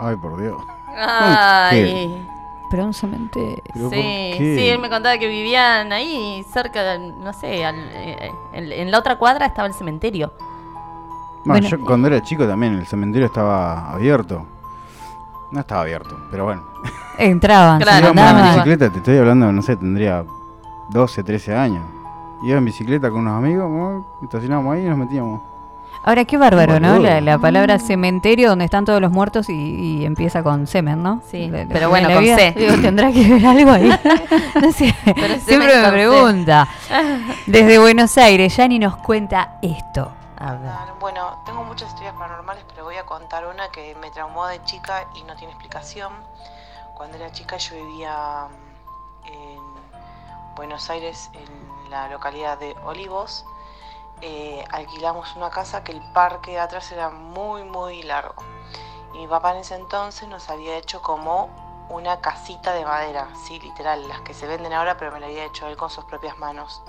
Ay, por Dios. Ay. Pero un cementerio. ¿Pero por Sí, sí, él me contaba que vivían ahí cerca, de, no sé, al- eh, en, en la otra cuadra estaba el cementerio. Bueno, Bueno, yo cuando era chico también el cementerio estaba abierto. No estaba abierto, pero bueno. Entraban, Claro, Íbamos en bicicleta, te estoy hablando, no sé, tendría 12, 13 años. Iba en bicicleta con unos amigos, ¿no? estacionábamos ahí y nos metíamos. Ahora, qué bárbaro, ¿no? La, la palabra cementerio donde están todos los muertos y, y empieza con semen, ¿no? Sí, pero bueno, con vida. C. Digo, tendrá que ver algo ahí. no sé, Pero siempre me pregunta. Desde Buenos Aires, Yani nos cuenta esto. Bueno, tengo muchas historias paranormales, pero voy a contar una que me traumó de chica y no tiene explicación. Cuando era chica yo vivía en Buenos Aires, en la localidad de Olivos. Eh, alquilamos una casa que el parque de atrás era muy, muy largo. Y mi papá en ese entonces nos había hecho como una casita de madera, sí, literal, las que se venden ahora, pero me la había hecho él con sus propias manos.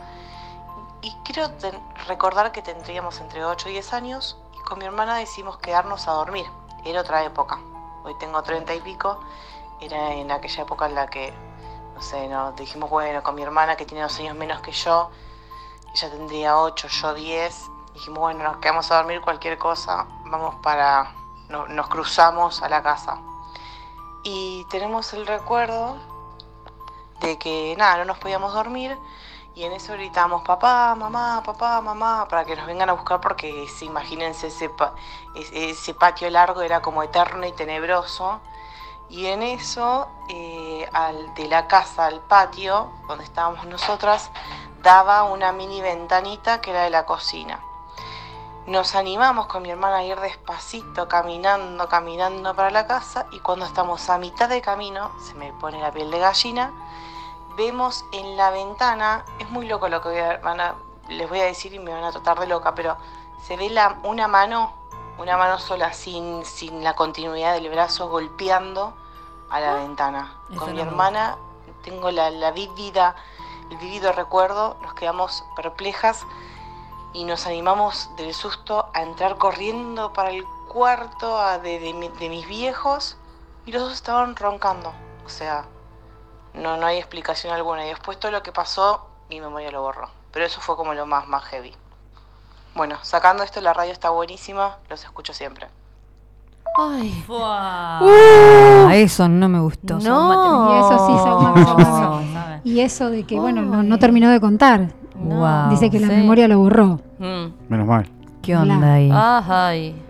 Y creo ten- recordar que tendríamos entre 8 y 10 años y con mi hermana decidimos quedarnos a dormir. Era otra época. Hoy tengo 30 y pico. Era en aquella época en la que, no sé, nos dijimos, bueno, con mi hermana que tiene dos años menos que yo, ella tendría 8, yo 10. Dijimos, bueno, nos quedamos a dormir cualquier cosa, vamos para... no- nos cruzamos a la casa. Y tenemos el recuerdo de que nada, no nos podíamos dormir y en eso gritamos papá, mamá, papá, mamá, para que nos vengan a buscar porque imagínense ese, ese patio largo era como eterno y tenebroso. Y en eso, eh, de la casa al patio, donde estábamos nosotras, daba una mini ventanita que era de la cocina. Nos animamos con mi hermana a ir despacito, caminando, caminando para la casa y cuando estamos a mitad de camino, se me pone la piel de gallina, vemos en la ventana, es muy loco lo que van a- les voy a decir y me van a tratar de loca, pero se ve la, una mano, una mano sola, sin, sin la continuidad del brazo, golpeando a la ventana. Eso Con mi hermana tengo la, la vívida, el vívido recuerdo, nos quedamos perplejas y nos animamos del susto a entrar corriendo para el cuarto a- de, de de mis viejos y los dos estaban roncando. O sea, no, no hay explicación alguna. Y después todo lo que pasó, mi memoria lo borró. Pero eso fue como lo más, más heavy. Bueno, sacando esto, la radio está buenísima, los escucho siempre. Ay, Ah, eso no me gustó. No. Y eso sí, más- Y eso de que, bueno, no, no terminó de contar. Wow. Dice que la sí. memoria lo borró. Mm. Menos mal. ¿Qué onda ahí? Ay.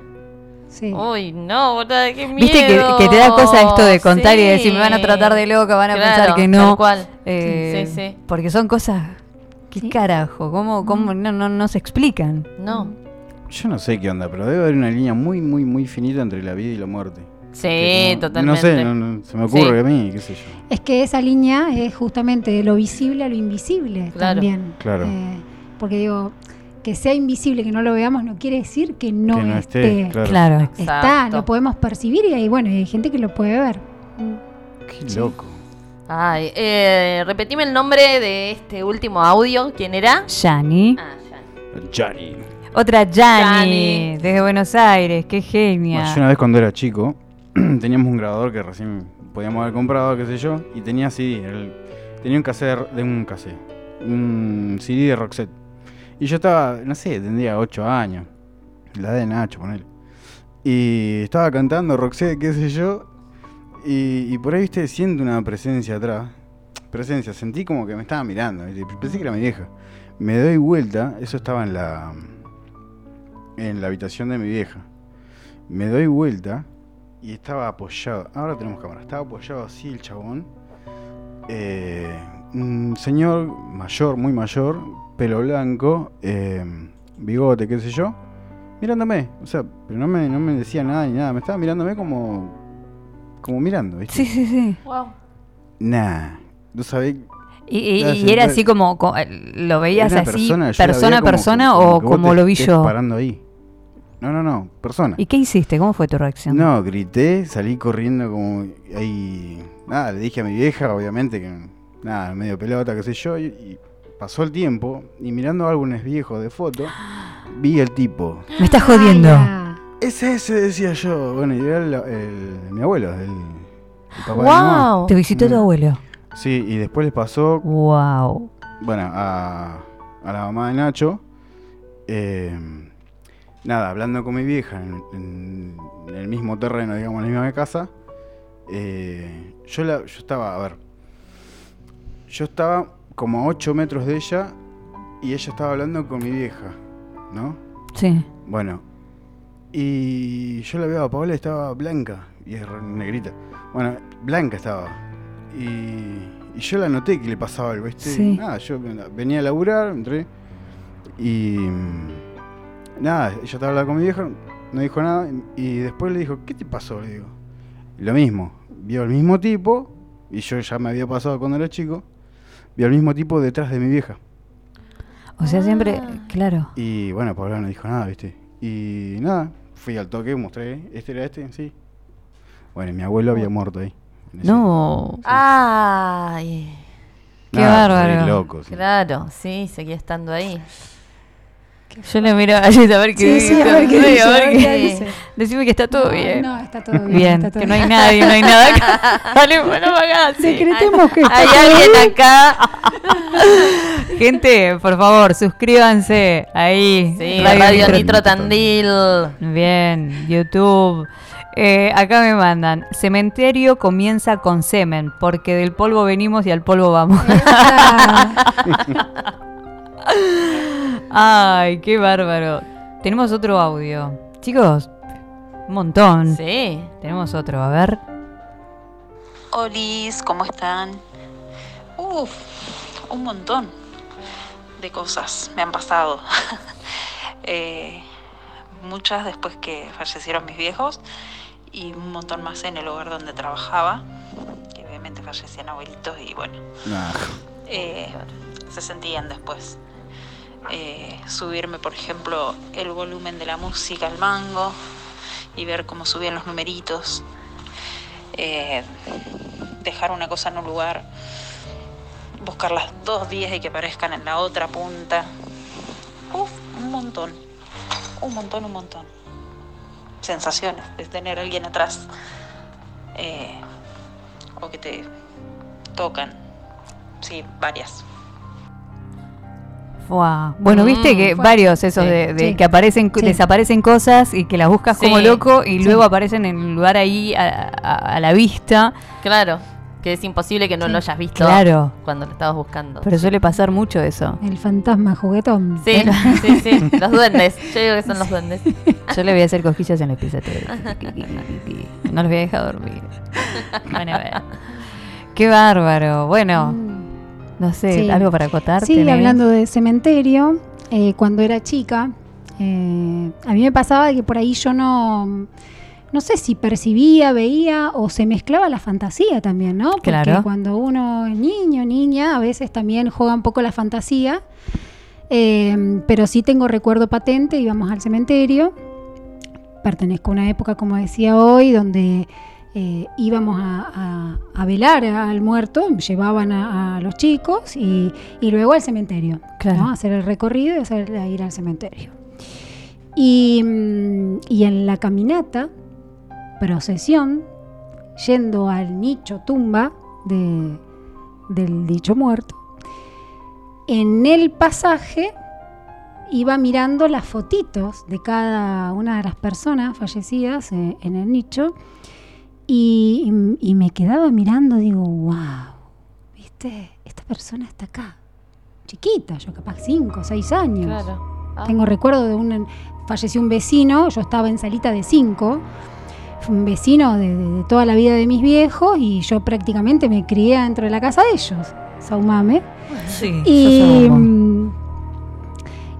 Sí. Uy, no, boluda, qué miedo. Viste que, que te da cosa esto de contar y Sí. decir, me van a tratar de loca, van a Claro, pensar que no. tal cual. Eh, Sí, sí. Porque son cosas. ¿Qué carajo? ¿Cómo, cómo no, no, no se explican? No. Yo no sé qué onda, pero debe haber una línea muy, muy, muy finita entre la vida y la muerte. Sí, como- totalmente. No sé, no- no- se me ocurre Sí. a mí, qué sé yo. Es que esa línea es justamente de lo visible a lo invisible Claro. también. Claro. Eh, porque digo, que sea invisible, que no lo veamos, no quiere decir que no, Que no esté, esté. claro. Está, Exacto. lo podemos percibir y hay, bueno, hay gente que lo puede ver. Qué loco. Ay, eh, repetime el nombre de este último audio. ¿Quién era? Yani. Ah, Johnny. Otra Yani, Yani. desde Buenos Aires. Qué Bueno, genia. yo una vez cuando era chico, teníamos un grabador que recién podíamos haber comprado, qué sé yo, y tenía CD. el- tenía un cassette de un cassette. Un CD de Roxette. Y yo estaba, no sé, tendría 8 años. La de Nacho, ponele. Y estaba cantando Roxette, qué sé yo. Y, por ahí, viste, siento una presencia atrás. Presencia, sentí como que me estaba mirando. Pensé que era mi vieja. Me doy vuelta, eso estaba en la en la habitación de mi vieja. Me doy vuelta y estaba apoyado. Ahora tenemos cámara. Estaba apoyado así el chabón. Eh, un señor mayor, muy mayor, pelo blanco, eh, bigote, qué sé yo, mirándome. O sea, pero no me, no me decía nada ni nada. Me estaba mirándome como. como mirando, ¿viste? Sí, sí, sí. Wow. Nah. No sabés. Y, era así como, co- lo veías así, persona, persona, como persona, o como te lo vi yo. parando ahí. No, no, no, persona. ¿Y qué hiciste? ¿Cómo fue tu reacción? No, grité, salí corriendo como ahí. Nada, le dije a mi vieja, obviamente, que nada, medio pelota, qué sé yo, y, y pasó el tiempo, y mirando álbumes viejos de foto, vi el tipo. Me estás jodiendo. Ese, ese decía yo. Bueno, y era el, el- mi abuelo, el, el papá de mi mamá. Wow. Te visitó tu Mm. abuelo. Sí, y después les pasó, Wow. bueno, a, a la mamá de Nacho. eh, nada, hablando con mi vieja en, en- en el mismo terreno, digamos, en la misma casa. eh, yo, la, yo estaba, a ver, yo estaba como a 8 metros de ella y ella estaba hablando con mi vieja, ¿no? Sí. Bueno, y yo la veo a Paola y estaba blanca y es negrita. Bueno, blanca estaba. Y, y yo la noté que le pasaba algo, ¿viste? Sí. Nada, yo venía a laburar, entré y. Nada, ella estaba hablando con mi vieja, no dijo nada y después le dijo, ¿qué te pasó? Le digo. Lo mismo, vio el mismo tipo, y yo ya me había pasado cuando era chico, vio el mismo tipo detrás de mi vieja. O sea, siempre, claro. Y bueno, Paola no dijo nada, ¿viste? Y nada, fui al toque, mostré, este era este, sí. Bueno, y mi abuelo había muerto ahí. No. Ay. Qué Nada, bárbaro. loco, sí. Claro, sí, seguía estando ahí. Yo le miro a Jess a ver qué Sí, sí, dice. a ver qué Sí, dice, a ver qué- dice. Decime que está todo No, bien. no, está todo bien, Bien, está todo que no hay nadie, no hay nada acá. Dale, bueno, acá. sí. Decretemos que está Hay alguien bien. acá. Gente, por favor, suscríbanse ahí. Sí, Radio Nitro Tandil. Bien, YouTube. Eh, acá me mandan, cementerio comienza con semen, porque del polvo venimos y al polvo vamos. Ay, qué bárbaro. Tenemos otro audio. Chicos, un montón. Sí. Tenemos otro, a ver. Olis, ¿cómo están? Uf, un montón. de cosas me han pasado. Eh, muchas después que fallecieron mis viejos y un montón más en el hogar donde trabajaba, que obviamente fallecían abuelitos y bueno, Nah. eh, se sentían después. Eh, subirme, por ejemplo, el volumen de la música al mango y ver cómo subían los numeritos. Eh, dejar una cosa en un lugar, buscar las dos días y que aparezcan en la otra punta. Uf, un montón. Un montón, un montón. Sensaciones de tener a alguien atrás. eh, o que te tocan. Sí, varias. Fuá. Bueno, Mm, viste que fue- varios esos Sí, de, de sí. que aparecen, Sí. desaparecen cosas y que las buscas como loco y Sí. luego aparecen en un lugar ahí a, a- a la vista. Claro, que es imposible que no Sí. lo hayas visto Claro. cuando lo estabas buscando. Pero suele pasar mucho eso. El fantasma juguetón. Sí, sí, sí, los duendes. Yo digo que son los duendes. Yo le voy a hacer cosquillas en el piso. No los voy a dejar dormir. Bueno, a ver. Qué bárbaro. Bueno, no sé, Sí. algo para acotar. Sí, tenés? hablando de cementerio, eh, cuando era chica, eh, a mí me pasaba que por ahí yo no, no sé si percibía, veía o se mezclaba la fantasía también, ¿no? Porque Claro. cuando uno es niño, niña, a veces también juega un poco la fantasía. Eh, pero sí tengo recuerdo patente, íbamos al cementerio. Pertenezco a una época, como decía hoy, donde eh, íbamos a, a- a velar al muerto, llevaban a, a los chicos y, y luego al cementerio, Claro. ¿no? hacer el recorrido y hacer, ir al cementerio. Y, mm, y en la caminata, procesión, yendo al nicho tumba de- del dicho muerto, en el pasaje iba mirando las fotitos de cada una de las personas fallecidas eh, en el nicho y, y me quedaba mirando, digo, wow, viste, esta persona está acá, chiquita, yo capaz 5 o 6 años. Claro. Ah. Tengo recuerdo de un, falleció un vecino, yo estaba en salita de 5, fue un vecino de, de- de toda la vida de mis viejos y yo prácticamente me crié dentro de la casa de ellos, Saumame. Sí, Y,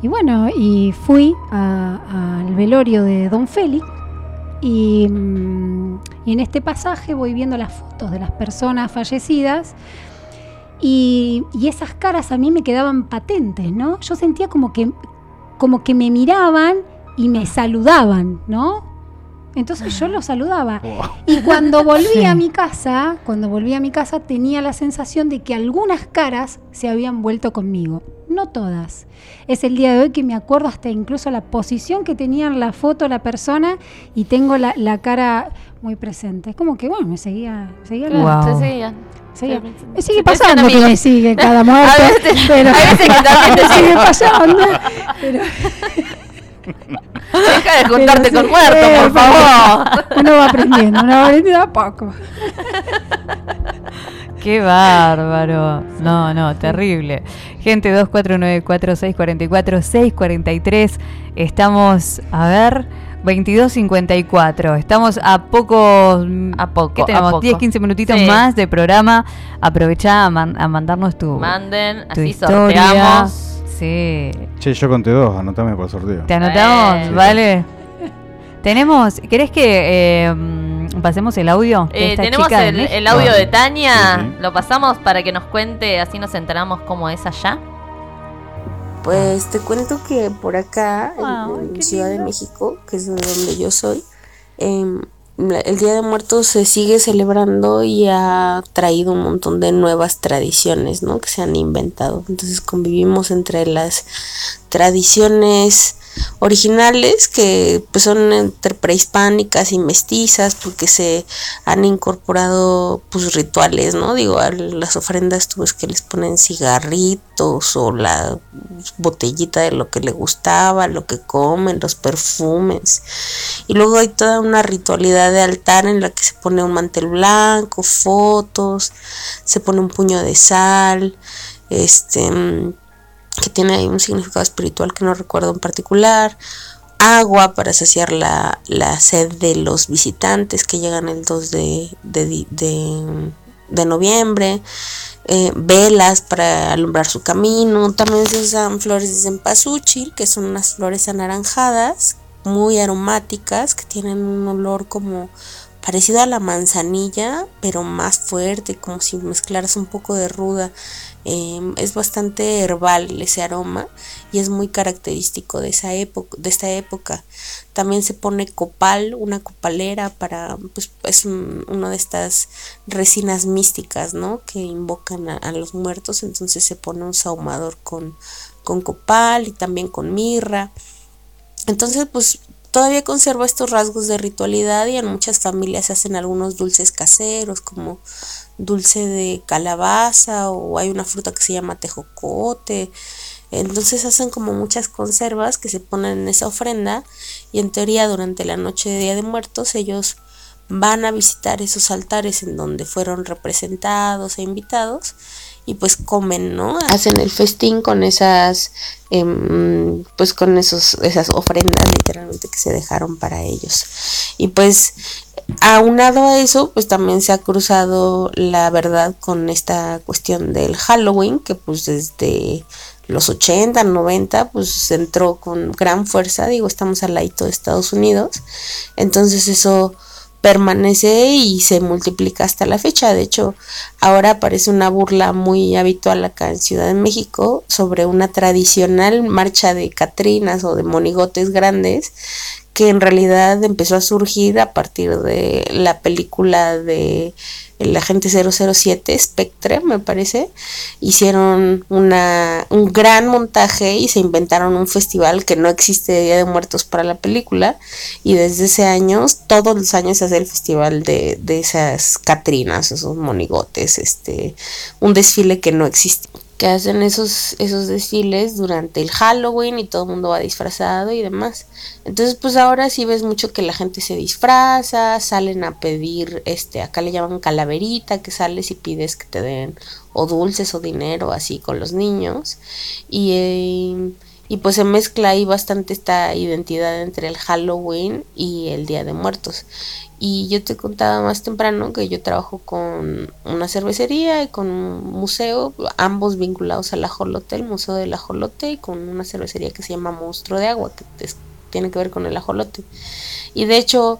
y bueno, y fui a- al velorio de Don Félix y, mm, y en este pasaje voy viendo las fotos de las personas fallecidas y, y esas caras a mí me quedaban patentes, ¿no? Yo sentía como que, como que me miraban y me saludaban, ¿no? Entonces yo los saludaba. Y cuando volví a mi casa, cuando volví a mi casa tenía la sensación de que algunas caras se habían vuelto conmigo, no todas. Es el día de hoy que me acuerdo hasta incluso la posición que tenía en la foto la persona y tengo la, la cara muy presente. Es como que, bueno, me seguía, seguía la- seguían. seguía- Sí, me sigue pasando que me sigue cada muerte, A veces- pero veces que también te sigue. pasando. Pero, Deja de juntarte pero con sí, muertos, eh, por favor. Uno va aprendiendo, uno va aprendiendo a poco. Qué bárbaro. No, no, terrible. Gente 2494-644-643. Estamos, a ver, 22.54. Estamos a pocos. A poco, ¿Qué a tenemos? poco. 10, 15 minutitos Sí. más de programa. Aprovechá a, man- a mandarnos tu. Manden, tu así historia. sorteamos. Sí. Che, yo conté dos, anotame por sorteo. ¿Te anotamos? Eh. ¿Vale? Tenemos. ¿Querés que eh, pasemos el audio? de Eh, esta tenemos chica el, audio de Tania. Sí, sí. Lo pasamos para que nos cuente, así nos enteramos cómo es allá. Pues te cuento que por acá, en- Wow, en, qué Ciudad de. México, que es de donde yo soy, la- el Día de Muertos se sigue celebrando y ha traído un montón de nuevas tradiciones, ¿no? Que se han inventado. Entonces convivimos entre las tradiciones originales que pues son entre prehispánicas y mestizas porque se han incorporado pues rituales, ¿no? Digo, a las ofrendas tú ves que les ponen cigarritos o la botellita de lo que le gustaba, lo que comen, los perfumes. Y luego hay toda una ritualidad de altar en la que se pone un mantel blanco, fotos, se pone un puño de sal, este mm, que tiene ahí un significado espiritual que no recuerdo en particular, agua para saciar la, la sed de los visitantes que llegan el 2 de, de, de noviembre, eh, velas para alumbrar su camino. También se usan flores de cempasúchil, que son unas flores anaranjadas, muy aromáticas, que tienen un olor como parecido a la manzanilla, pero más fuerte, como si mezclaras un poco de ruda. Eh, es bastante herbal ese aroma y es muy característico de esa época, de esta época. También se pone copal, una copalera para, pues es un- una de estas resinas místicas, ¿no? Que invocan a, a los muertos, entonces se pone un sahumador con, con copal y también con mirra. Entonces, pues todavía conserva estos rasgos de ritualidad y en muchas familias se hacen algunos dulces caseros como dulce de calabaza o hay una fruta que se llama tejocote. Entonces hacen como muchas conservas que se ponen en esa ofrenda y en teoría durante la noche de Día de Muertos ellos van a visitar esos altares en donde fueron representados e invitados y pues comen, ¿no? Hacen el festín con esas, em, pues con esos, esas ofrendas literalmente que se dejaron para ellos. Y pues aunado a eso, pues también se ha cruzado la verdad con esta cuestión del Halloween, que pues desde los 80, 90, pues entró con gran fuerza, digo, estamos al ladito de Estados Unidos, entonces eso permanece y se multiplica hasta la fecha. De hecho, ahora aparece una burla muy habitual acá en Ciudad de México sobre una tradicional marcha de catrinas o de monigotes grandes que en realidad empezó a surgir a partir de la película de el agente 007 Spectre me parece. Hicieron una un gran montaje y se inventaron un festival que no existe de Día de Muertos para la película. Y desde ese año todos los años se hace el festival de, de esas catrinas esos monigotes este un desfile que no existe que hacen esos, esos desfiles durante el Halloween y todo el mundo va disfrazado y demás. Entonces, pues ahora sí ves mucho que la gente se disfraza, salen a pedir, este, acá le llaman calaverita, que sales y pides que te den o dulces o dinero así con los niños. Y, eh, y pues se mezcla ahí bastante esta identidad entre el Halloween y el Día de Muertos. Y yo te contaba más temprano que yo trabajo con una cervecería y con un museo, ambos vinculados al ajolote, el Museo del Ajolote, y con una cervecería que se llama Monstruo de Agua, que tiene que ver con el ajolote. Y de hecho,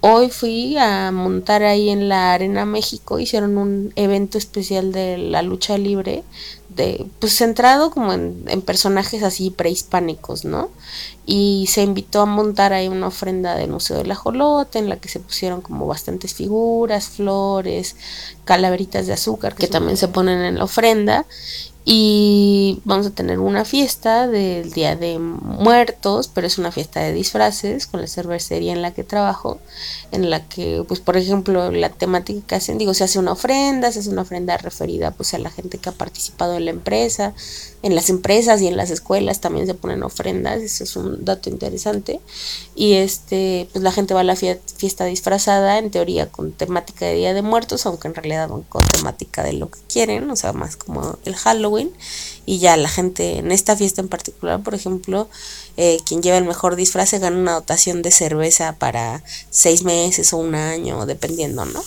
hoy fui a montar ahí en la Arena México, hicieron un evento especial de la lucha libre, de, pues centrado como en, en personajes así prehispánicos, ¿no? y se invitó a montar ahí una ofrenda del Museo del Ajolote en la que se pusieron como bastantes figuras, flores, calaveritas de azúcar que también se ponen en la ofrenda y vamos a tener una fiesta del Día de Muertos, pero es una fiesta de disfraces con la cervecería en la que trabajo, en la que, pues por ejemplo, la temática que hacen, digo, se hace una ofrenda, se hace una ofrenda referida pues a la gente que ha participado en la empresa, en las empresas y en las escuelas también se ponen ofrendas, eso es un dato interesante. Y este, pues la gente va a la fie- fiesta disfrazada, en teoría con temática de Día de Muertos, aunque en realidad van con temática de lo que quieren, o sea, más como el Halloween. Y ya la gente en esta fiesta en particular, por ejemplo, eh, quien lleva el mejor disfraz se gana una dotación de cerveza para seis meses o un año, dependiendo, ¿no?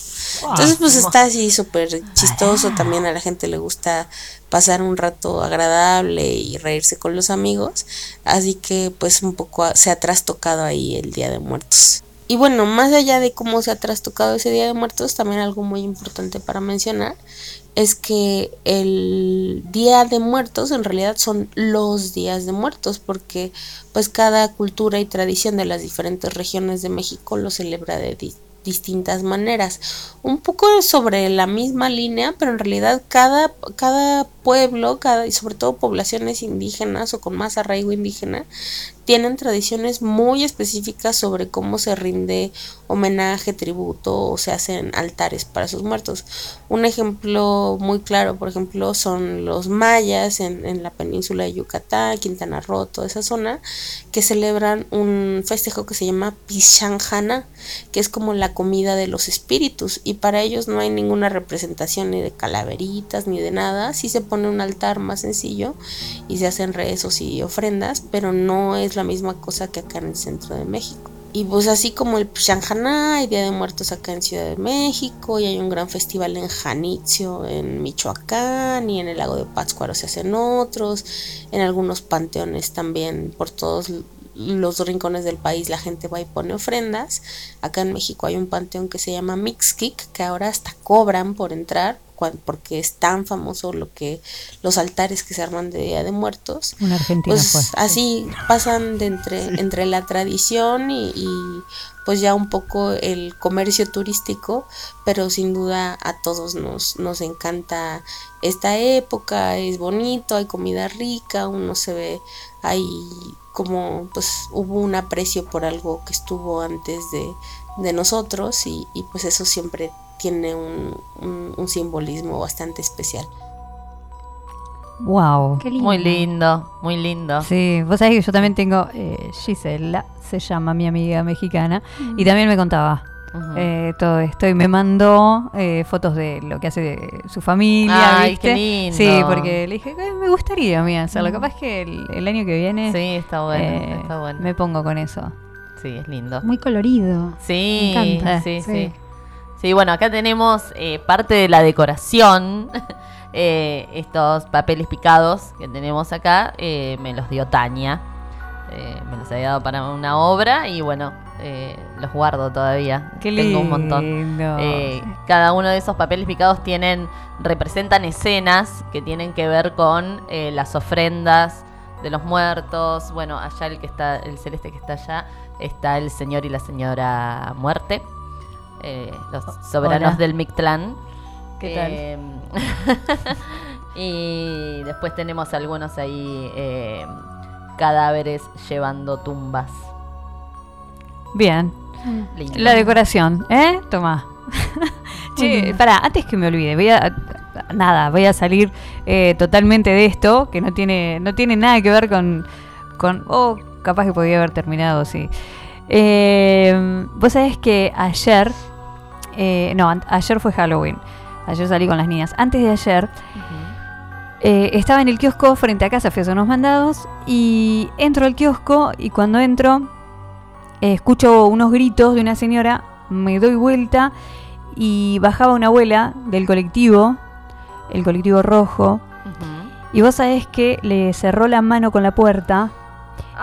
Entonces, pues está así súper chistoso. También a la gente le gusta pasar un rato agradable y reírse con los amigos. Así que, pues, un poco se ha trastocado ahí el Día de Muertos. Y bueno, más allá de cómo se ha trastocado ese Día de Muertos, también algo muy importante para mencionar es que el Día de Muertos en realidad son los días de muertos porque pues cada cultura y tradición de las diferentes regiones de México lo celebra de di- distintas maneras. Un poco sobre la misma línea, pero en realidad cada, cada pueblo, cada, y sobre todo poblaciones indígenas o con más arraigo indígena, tienen tradiciones muy específicas sobre cómo se rinde homenaje, tributo o se hacen altares para sus muertos. Un ejemplo muy claro, por ejemplo, son los mayas en, en la península de Yucatán, Quintana Roo, toda esa zona, que celebran un festejo que se llama Pishanjana, que es como la comida de los espíritus, y para ellos no hay ninguna representación ni de calaveritas ni de nada, sí se pone un altar más sencillo y se hacen rezos y ofrendas, pero no es la misma cosa que acá en el centro de México. y pues así como el Shanghana y Día de Muertos acá en Ciudad de México, y hay un gran festival en Janitzio, en Michoacán, y en el lago de Pátzcuaro se hacen otros, en algunos panteones también por todos los rincones del país la gente va y pone ofrendas. Acá en México hay un panteón que se llama Mixquic, que ahora hasta cobran por entrar, porque es tan famoso lo que los altares que se arman de Día de Muertos. Un argentino Pues así pasan de entre, entre la tradición y, y, pues ya un poco el comercio turístico, pero sin duda a todos nos, nos encanta esta época, es bonito, hay comida rica, uno se ve ahí como pues hubo un aprecio por algo que estuvo antes de, de nosotros y, y, pues eso siempre tiene un, un- un simbolismo bastante especial. Wow. Muy lindo, muy lindo. Sí, vos sabés que yo también tengo, eh, Gisela, se llama mi amiga mexicana, y también me contaba Eh, todo esto y me mandó eh, fotos de lo que hace de su familia. Ay, ¿viste? qué lindo. Sí, porque le dije, "Eh, me gustaría a mí hacerlo. Mm. Capaz que el, el año que viene Sí, está bueno, eh, está bueno. me pongo con eso. Sí, es lindo. Muy colorido. Sí, Me encanta. sí, sí. Sí, bueno, acá tenemos eh, parte de la decoración. eh, estos papeles picados que tenemos acá eh, me los dio Tania. Eh, me los había dado para una obra y bueno, eh, los guardo todavía. Qué Tengo un montón. Eh, cada uno de esos papeles picados tienen representan escenas que tienen que ver con eh, las ofrendas de los muertos. Bueno, allá el que está, el celeste que está allá, está el señor y la señora muerte, los soberanos Hola. del Mictlán. ¿Qué tal? Y después tenemos algunos ahí cadáveres llevando tumbas. Bien. Lindo. La decoración, ¿eh? Toma. che, pará, antes que me olvide, voy a. Nada, voy a salir eh, totalmente de esto, que no tiene, no tiene nada que ver con. con oh, capaz que podía haber terminado, sí. Eh, Vos sabés que ayer. eh, no, ayer fue Halloween. Ayer salí con las niñas. Antes de ayer. Eh, estaba en el kiosco frente a casa, fui a hacer unos mandados y entro al kiosco y cuando entro eh, escucho unos gritos de una señora, me doy vuelta y bajaba una abuela del colectivo, el colectivo rojo, y vos sabés que le cerró la mano con la puerta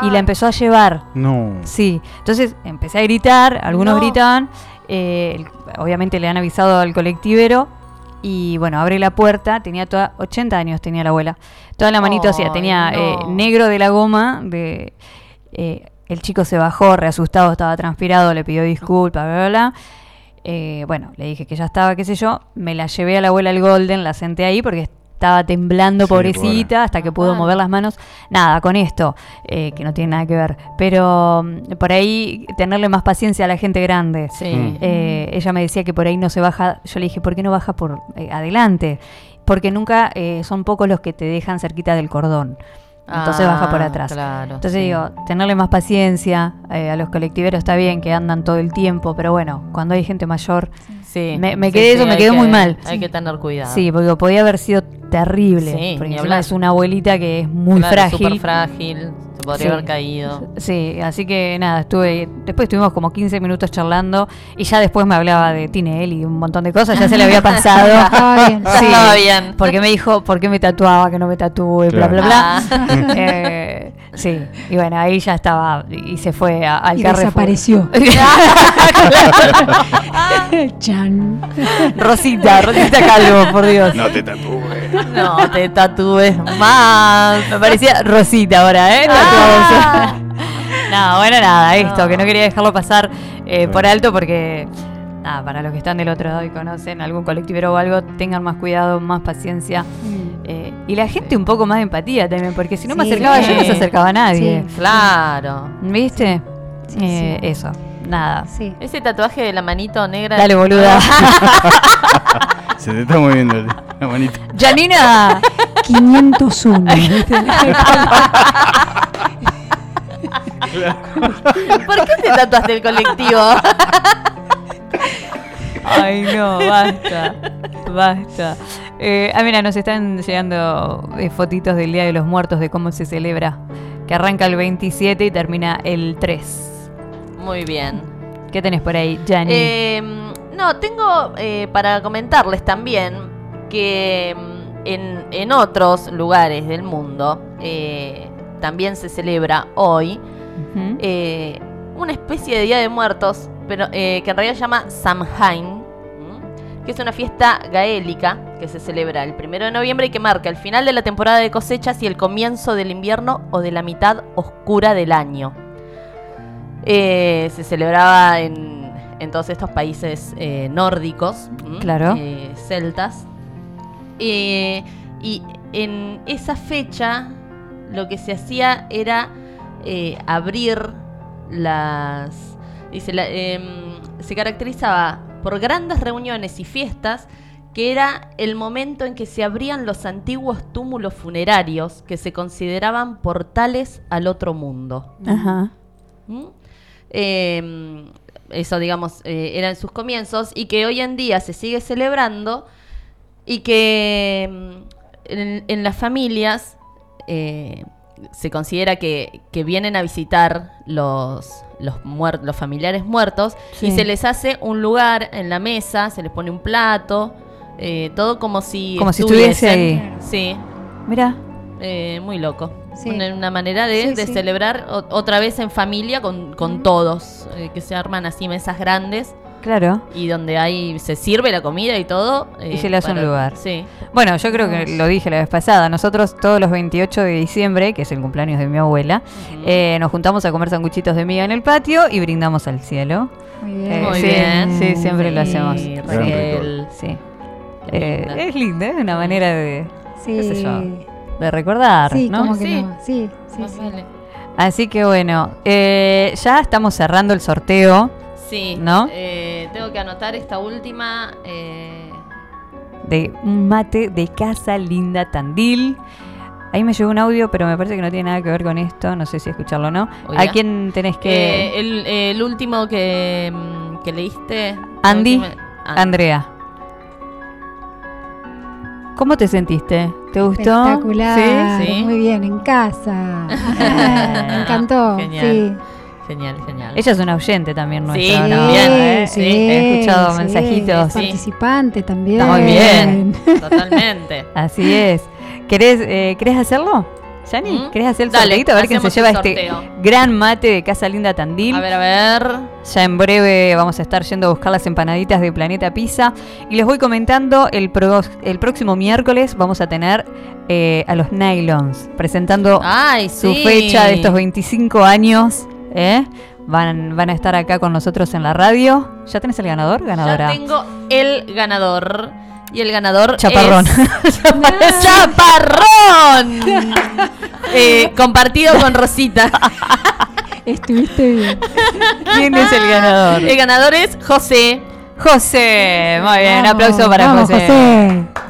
y la empezó a llevar. No. Sí, entonces empecé a gritar, algunos No. gritaban, eh, obviamente le han avisado al colectivero y bueno, abre la puerta, tenía toda, 80 años tenía la abuela, toda la manito hacía, tenía no. eh, negro de la goma, de eh, el chico se bajó, reasustado, estaba transpirado, le pidió disculpas, bla, bla, bla. Eh, bueno, le dije que ya estaba, qué sé yo, me la llevé a la abuela al Golden, la senté ahí porque estaba temblando, Sí, pobrecita, hasta que pudo mover las manos. Nada, con esto, eh, que no tiene nada que ver. Pero mm, por ahí tenerle más paciencia a la gente grande. Sí. Mm. Eh, ella me decía que por ahí no se baja. Yo le dije, ¿por qué no baja por eh, adelante? Porque nunca eh, son pocos los que te dejan cerquita del cordón. Entonces Ah, baja por atrás. claro, Entonces sí. digo, tenerle más paciencia eh, a los colectiveros está bien que andan todo el tiempo, pero bueno, cuando hay gente mayor, Sí, me, me sí, quedé sí, eso, me hay quedó que- muy mal. Hay que tener cuidado. Sí, porque podía haber sido terrible. Sí, porque ni es una abuelita que es muy Claro, frágil. súper frágil, se podría Sí. haber caído. Sí, así que nada, estuve. Después estuvimos como 15 minutos charlando y ya después me hablaba de Tinel y un montón de cosas, ya se le había pasado. Estaba bien. Sí, Estaba bien. Porque me dijo, ¿por qué me tatuaba? Que no me tatúe, bla, bla, bla. Ah. Eh, sí, y bueno, ahí ya estaba y se fue a- al Y Carrefour. desapareció. Chan. Rosita, Rosita Calvo, por Dios. No te tatúes. No te tatúes más. Me parecía Rosita ahora, ¿eh? No, bueno, nada, esto, que no quería dejarlo pasar eh, por alto porque, nada, para los que están del otro lado y conocen algún colectivero o algo, tengan más cuidado, más paciencia. eh, y la gente un poco más de empatía también, porque si no me Sí. acercaba yo, no se acercaba a nadie. Sí. Claro. ¿Viste? Sí, Eh, Eso, nada. Sí. Ese tatuaje de la manito negra. Dale, boluda. Se te está moviendo la manita. Janina, 501. ¿Por qué te tatuaste el colectivo? Ay, no, basta. Basta. Eh, ah, mira, nos están llegando eh, fotitos del Día de los Muertos, de cómo se celebra. Que arranca el 27 y termina el 3. Muy bien. ¿Qué tenés por ahí, Jani? Eh, no, tengo eh, para comentarles también que mm, en, en otros lugares del mundo también se celebra hoy Eh, una especie de Día de Muertos, pero eh, que en realidad se llama Samhain, que es una fiesta gaélica que se celebra el primero de noviembre y que marca el final de la temporada de cosechas y el comienzo del invierno o de la mitad oscura del año. Eh, se celebraba en, en todos estos países eh, nórdicos. Claro. Eh, celtas. Y en esa fecha lo que se hacía era eh, abrir las... Dice, la- em, se caracterizaba por grandes reuniones y fiestas que era el momento en que se abrían los antiguos túmulos funerarios que se consideraban portales al otro mundo. Ajá. ¿Mm? Eh, eso, digamos, eh, era en sus comienzos y que hoy en día se sigue celebrando y que en, en las familias eh, se considera que, que vienen a visitar los, los, muer- los familiares muertos y se les hace un lugar en la mesa, se les pone un plato, eh, todo como si Como si estuviese estuviesen. ahí. Sí. Mira. Eh, muy loco. Sí. Una, una manera de, Sí, de celebrar o- otra vez en familia con, con todos, eh, que se arman así mesas grandes Claro. y donde hay se sirve la comida y todo. Y eh, se le hace un lugar. Sí. Bueno, yo creo que lo dije la vez pasada. Nosotros todos los 28 de diciembre, que es el cumpleaños de mi abuela, eh, nos juntamos a comer sanguchitos de miga en el patio y brindamos al cielo. Muy Eh, bien. Muy sí, bien. Sí, siempre lo hacemos. Raquel. Sí. Eh, linda. es linda, es una manera de, Sí. qué sé yo, de recordar, Sí, ¿no? como que Sí. no. Sí, sí, Más sí. vale. Así que bueno, eh, ya estamos cerrando el sorteo Sí. ¿No? eh, tengo que anotar esta última. eh, de un mate de Casa Linda Tandil. Ahí me llegó un audio, pero me parece que no tiene nada que ver con esto. No sé si escucharlo o no. Oiga. ¿A quién tenés que...? eh, el, el último que, mm, que leíste. Andy, última-. Andrea. ¿Cómo te sentiste? ¿Te gustó? Espectacular. ¿Sí? Muy bien, en casa. Me encantó. Genial. Genial, genial. Ella es una oyente también nuestra, Sí, ¿no? también, ¿Eh? sí, He escuchado sí, mensajitos. es Participante también. Está muy bien. Totalmente. Así es. ¿Querés, eh, ¿querés hacerlo? ¿Yani? ¿Mm? ¿Querés hacer el Dale, sorteito? A ver quién se lleva este gran mate de Casa Linda Tandil. A ver, a ver. Ya en breve vamos a estar yendo a buscar las empanaditas de Planeta Pizza. Y les voy comentando, el, pro- el próximo miércoles vamos a tener eh, a los Nylons presentando Ay, su sí. fecha de estos 25 años. ¿Eh? Van, van a estar acá con nosotros en la radio. ¿Ya tenés el ganador? Ganadora. Ya tengo el ganador. Y el ganador Chaparrón. es... ¡Chaparrón! Eh, compartido con Rosita. Estuviste bien. ¿Quién es el ganador? El ganador es José. José. Muy bien, un aplauso para vamos, José. José.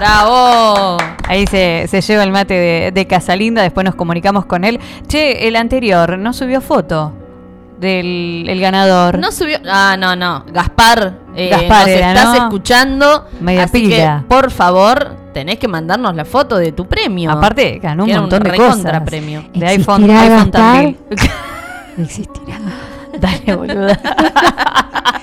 ¡Bravo! Ahí se, se lleva el mate de, de Casalinda, después nos comunicamos con él. Che, el anterior no subió foto del el ganador. No subió. Ah, no, no. Gaspar, eh, Gaspar nos era, estás ¿no? escuchando. Media así pila. que, por favor, tenés que mandarnos la foto de tu premio. Aparte, ganó un montón de cosas. premio. De iPhone, ¿Existirá iPhone. Existirá. Dale, boluda.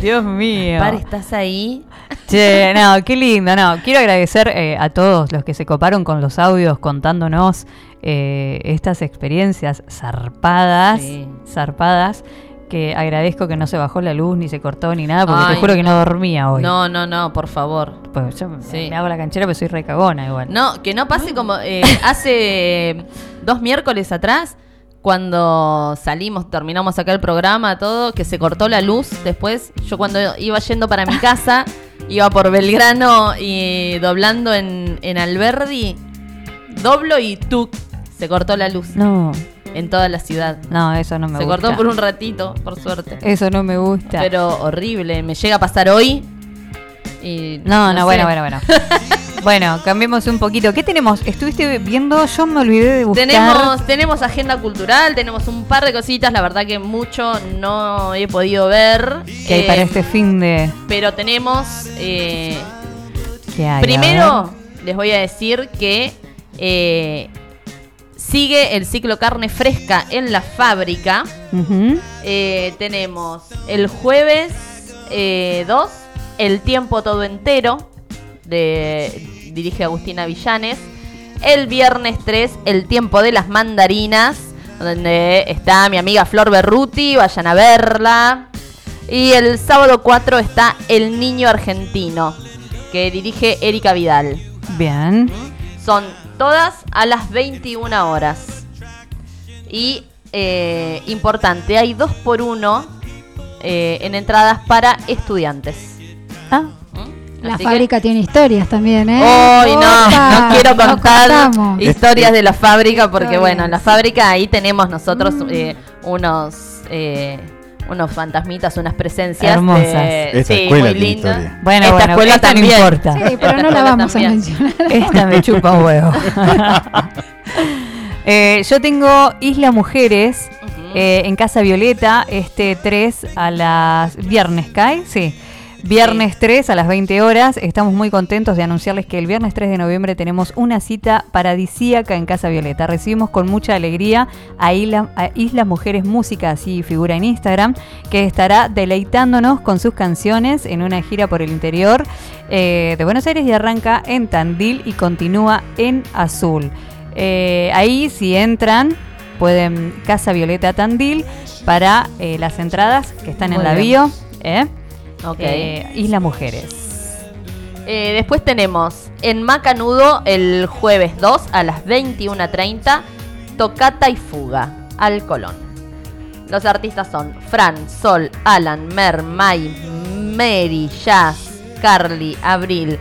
Dios mío. Gaspar, ¿estás ahí? Che, no, qué lindo, no. Quiero agradecer eh, a todos los que se coparon con los audios contándonos eh, estas experiencias zarpadas, Sí. zarpadas, que agradezco que no se bajó la luz ni se cortó ni nada, porque Ay, te juro que no dormía hoy. No, no, no, por favor. Pues yo Sí. me hago la canchera, pero soy recagona igual. No, que no pase como eh, hace dos miércoles atrás, cuando salimos, terminamos acá el programa, todo, que se cortó la luz. Después, yo cuando iba yendo para mi casa, iba por Belgrano y doblando en, en Alberdi, doblo y tú se cortó la luz No, en toda la ciudad. no, eso no me Se gusta. cortó por un ratito, por suerte. Eso no me gusta. Pero horrible, me llega a pasar hoy. Y no, no, sé. bueno, bueno, bueno. bueno, cambiemos un poquito. ¿Qué tenemos? Estuviste viendo, yo me olvidé de buscar. Tenemos, tenemos agenda cultural, tenemos un par de cositas, la verdad que mucho no he podido ver. que hay para Eh, este fin de. Pero tenemos. eh, ¿Qué hay? Primero, les voy a decir que eh, sigue el ciclo carne fresca en la fábrica. Tenemos el jueves 2, El tiempo todo entero, de, dirige Agustina Villanes. El viernes 3, El tiempo de las mandarinas, donde está mi amiga Flor Berruti, vayan a verla. Y el sábado 4 está El niño argentino, que dirige Erika Vidal. Bien. Son todas a las 21 horas. Y eh, importante, hay dos por uno eh, en entradas para estudiantes. Ah. La Así que- fábrica tiene historias también, ¿eh? Hoy no, Opa, no quiero no contar historias de la fábrica porque Historias. bueno, en la fábrica ahí tenemos nosotros eh, unos eh, unos fantasmitas, unas presencias Hermosas. de- Esta sí, escuela muy tiene linda. historia. Bueno, Esta bueno, escuela esta no también. importa. Sí, pero Esta no la vamos también. a mencionar. Esta me chupa un huevo. Eh, yo tengo Isla Mujeres eh, en Casa Violeta este 3 a las viernes, ¿cae? Sí. Viernes 3 a las 20 horas. Estamos muy contentos de anunciarles que el viernes 3 de noviembre tenemos una cita paradisíaca en Casa Violeta. Recibimos con mucha alegría a Isla, a Isla Mujeres Música, así figura en Instagram, que estará deleitándonos con sus canciones en una gira por el interior eh, de Buenos Aires y arranca en Tandil y continúa en Azul. Eh, ahí si entran pueden Casa Violeta Tandil para eh, las entradas que están en la bien. bio. ¿eh? Ok. Eh, Isla Mujeres. Eh, después tenemos en Macanudo el jueves 2 a las 21.30 Tocata y Fuga al Colón. Los artistas son Fran, Sol, Alan, Mer, Mai, Mary, Jazz, Carly, Abril,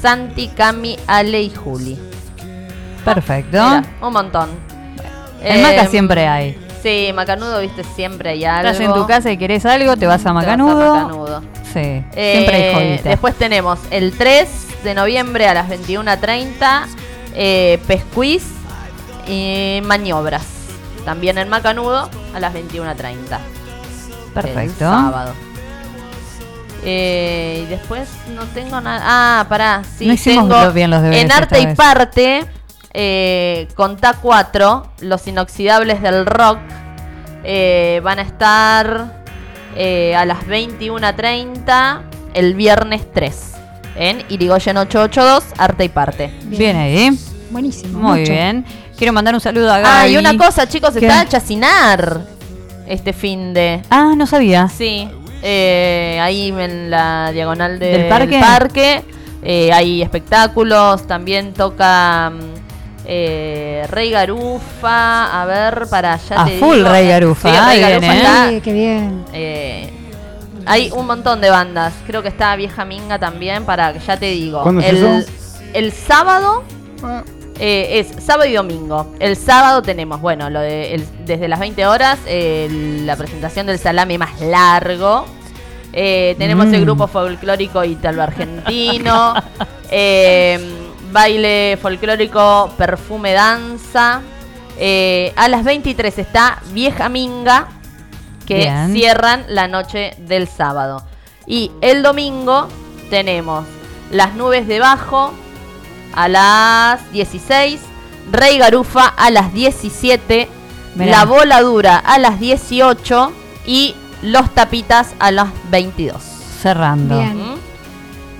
Santi, Cami, Ale y Juli. Perfecto. Mira, un montón. En Eh, Maca siempre hay. Sí, Macanudo, viste, siempre hay algo. Estás en tu casa y querés algo, te vas a Te vas a Macanudo. Macanudo. Sí, Eh, siempre hay joyita. Después tenemos el 3 de noviembre a las 21.30, eh, Pescuiz y Maniobras. También en Macanudo a las 21.30. Perfecto. El sábado. Eh, y después no tengo nada. Ah, pará, sí, No hicimos tengo bien los deberes En arte y parte, eh, con TA4, los inoxidables del rock eh, van a estar eh, a las 21.30 el viernes 3 en Irigoyen 882, Arte y Parte. Bien ahí. Buenísimo. Muy mucho. bien. Quiero mandar un saludo a Gaby. Ah, y una cosa, chicos, ¿Qué? está a chacinar este fin de. Ah, no sabía. Sí, eh, ahí en la diagonal de- ¿Del parque? parque, eh, hay espectáculos, también toca mm, eh, Rey Garufa, a ver, para allá A te full digo. Rey Garufa, Sí, ah, Rey bien, Garufa ¿eh? está, Sí, qué bien. eh, hay un montón de bandas, creo que está Vieja Minga también, para que ya te digo. ¿Cuándo es el, eso? el sábado eh, es sábado y domingo. El sábado tenemos, bueno, lo de el- desde las 20 horas, eh, la presentación del salame más largo. Eh, tenemos Mm. el grupo folclórico italo-argentino. baile folclórico, perfume danza. Eh, a las 23 está Vieja Minga, que Bien. cierran la noche del sábado. Y el domingo tenemos Las Nubes de Bajo a las 16, Rey Garufa a las 17, Mirá. La Voladura a las 18 y Los Tapitas a las 22. Cerrando. Bien.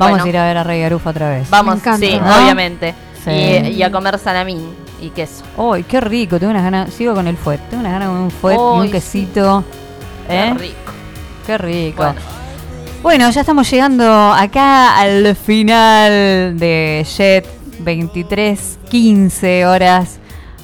Vamos Bueno. a ir a ver a Rey Garufa otra vez. Vamos, sí, ¿No? obviamente. Sí. Y, y a comer salamín y queso. Uy, qué rico. Tengo unas ganas. Sigo con el fuet. Tengo unas ganas de un fuet y Uy, un sí. quesito. ¿Eh? Qué rico. Qué rico. Bueno. Bueno, ya estamos llegando acá al final de Jet 23, 15 horas.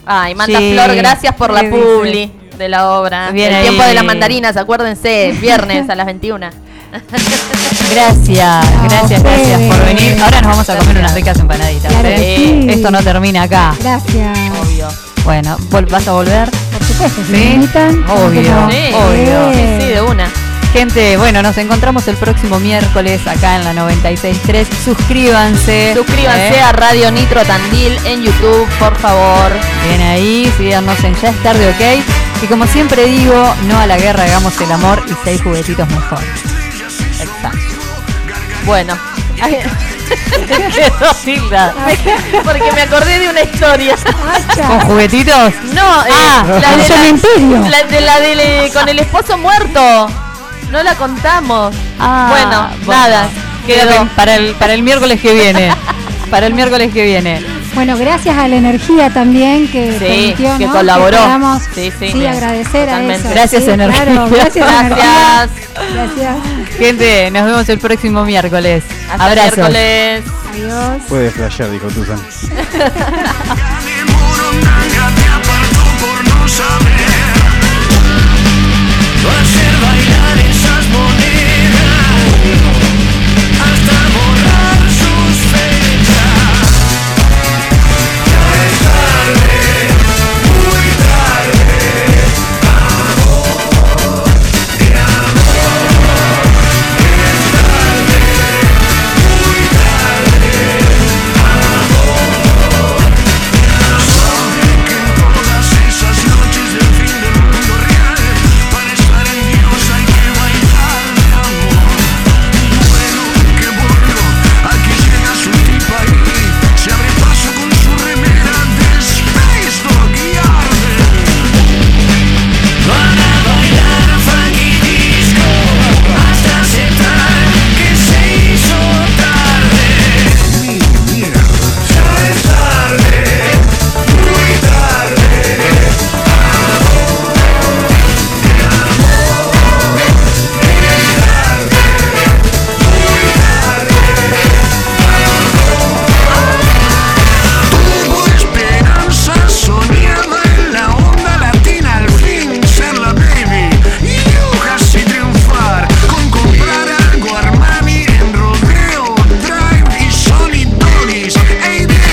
Ay, Manta Sí, Flor, gracias por la publi de la obra. Bien el ahí. tiempo de las mandarinas, acuérdense, viernes a las 21. Gracias, gracias, gracias por venir. Ahora nos vamos a comer unas ricas empanaditas. Claro ¿eh? que sí. Esto no termina acá. Gracias. Obvio. Bueno, ¿vol- ¿vas a volver? Por supuesto, si Sí, me invitan. ¿cómo que obvio. Sí, obvio. sí, sí, de una. Gente, bueno, nos encontramos el próximo miércoles acá en la 96.3. Suscríbanse. Suscríbanse ¿eh? a Radio Nitro Tandil en YouTube, por favor. Bien ahí, síganos en Ya es tarde, ok. Y como siempre digo, no a la guerra, hagamos el amor y seis juguetitos mejor. Exacto. Bueno, Quedó tilda. Porque me acordé de una historia. ¿Con juguetitos? No, eh, Ah, la, de la, la de la de- con el esposo muerto. No la contamos. Ah, bueno, bueno, nada. Quedó. para el, para el miércoles que viene. Para el miércoles que viene. Bueno, gracias a la energía también que Sí, permitió, que ¿no? colaboró. podamos, Sí, sí. sí, agradecer Totalmente. a eso. Gracias, sí, energía. Claro, gracias, Gracias. energía. Gracias. Gente, nos vemos el próximo miércoles. Hasta Abrazos. miércoles. Adiós. Puede flashear, dijo Tuzan.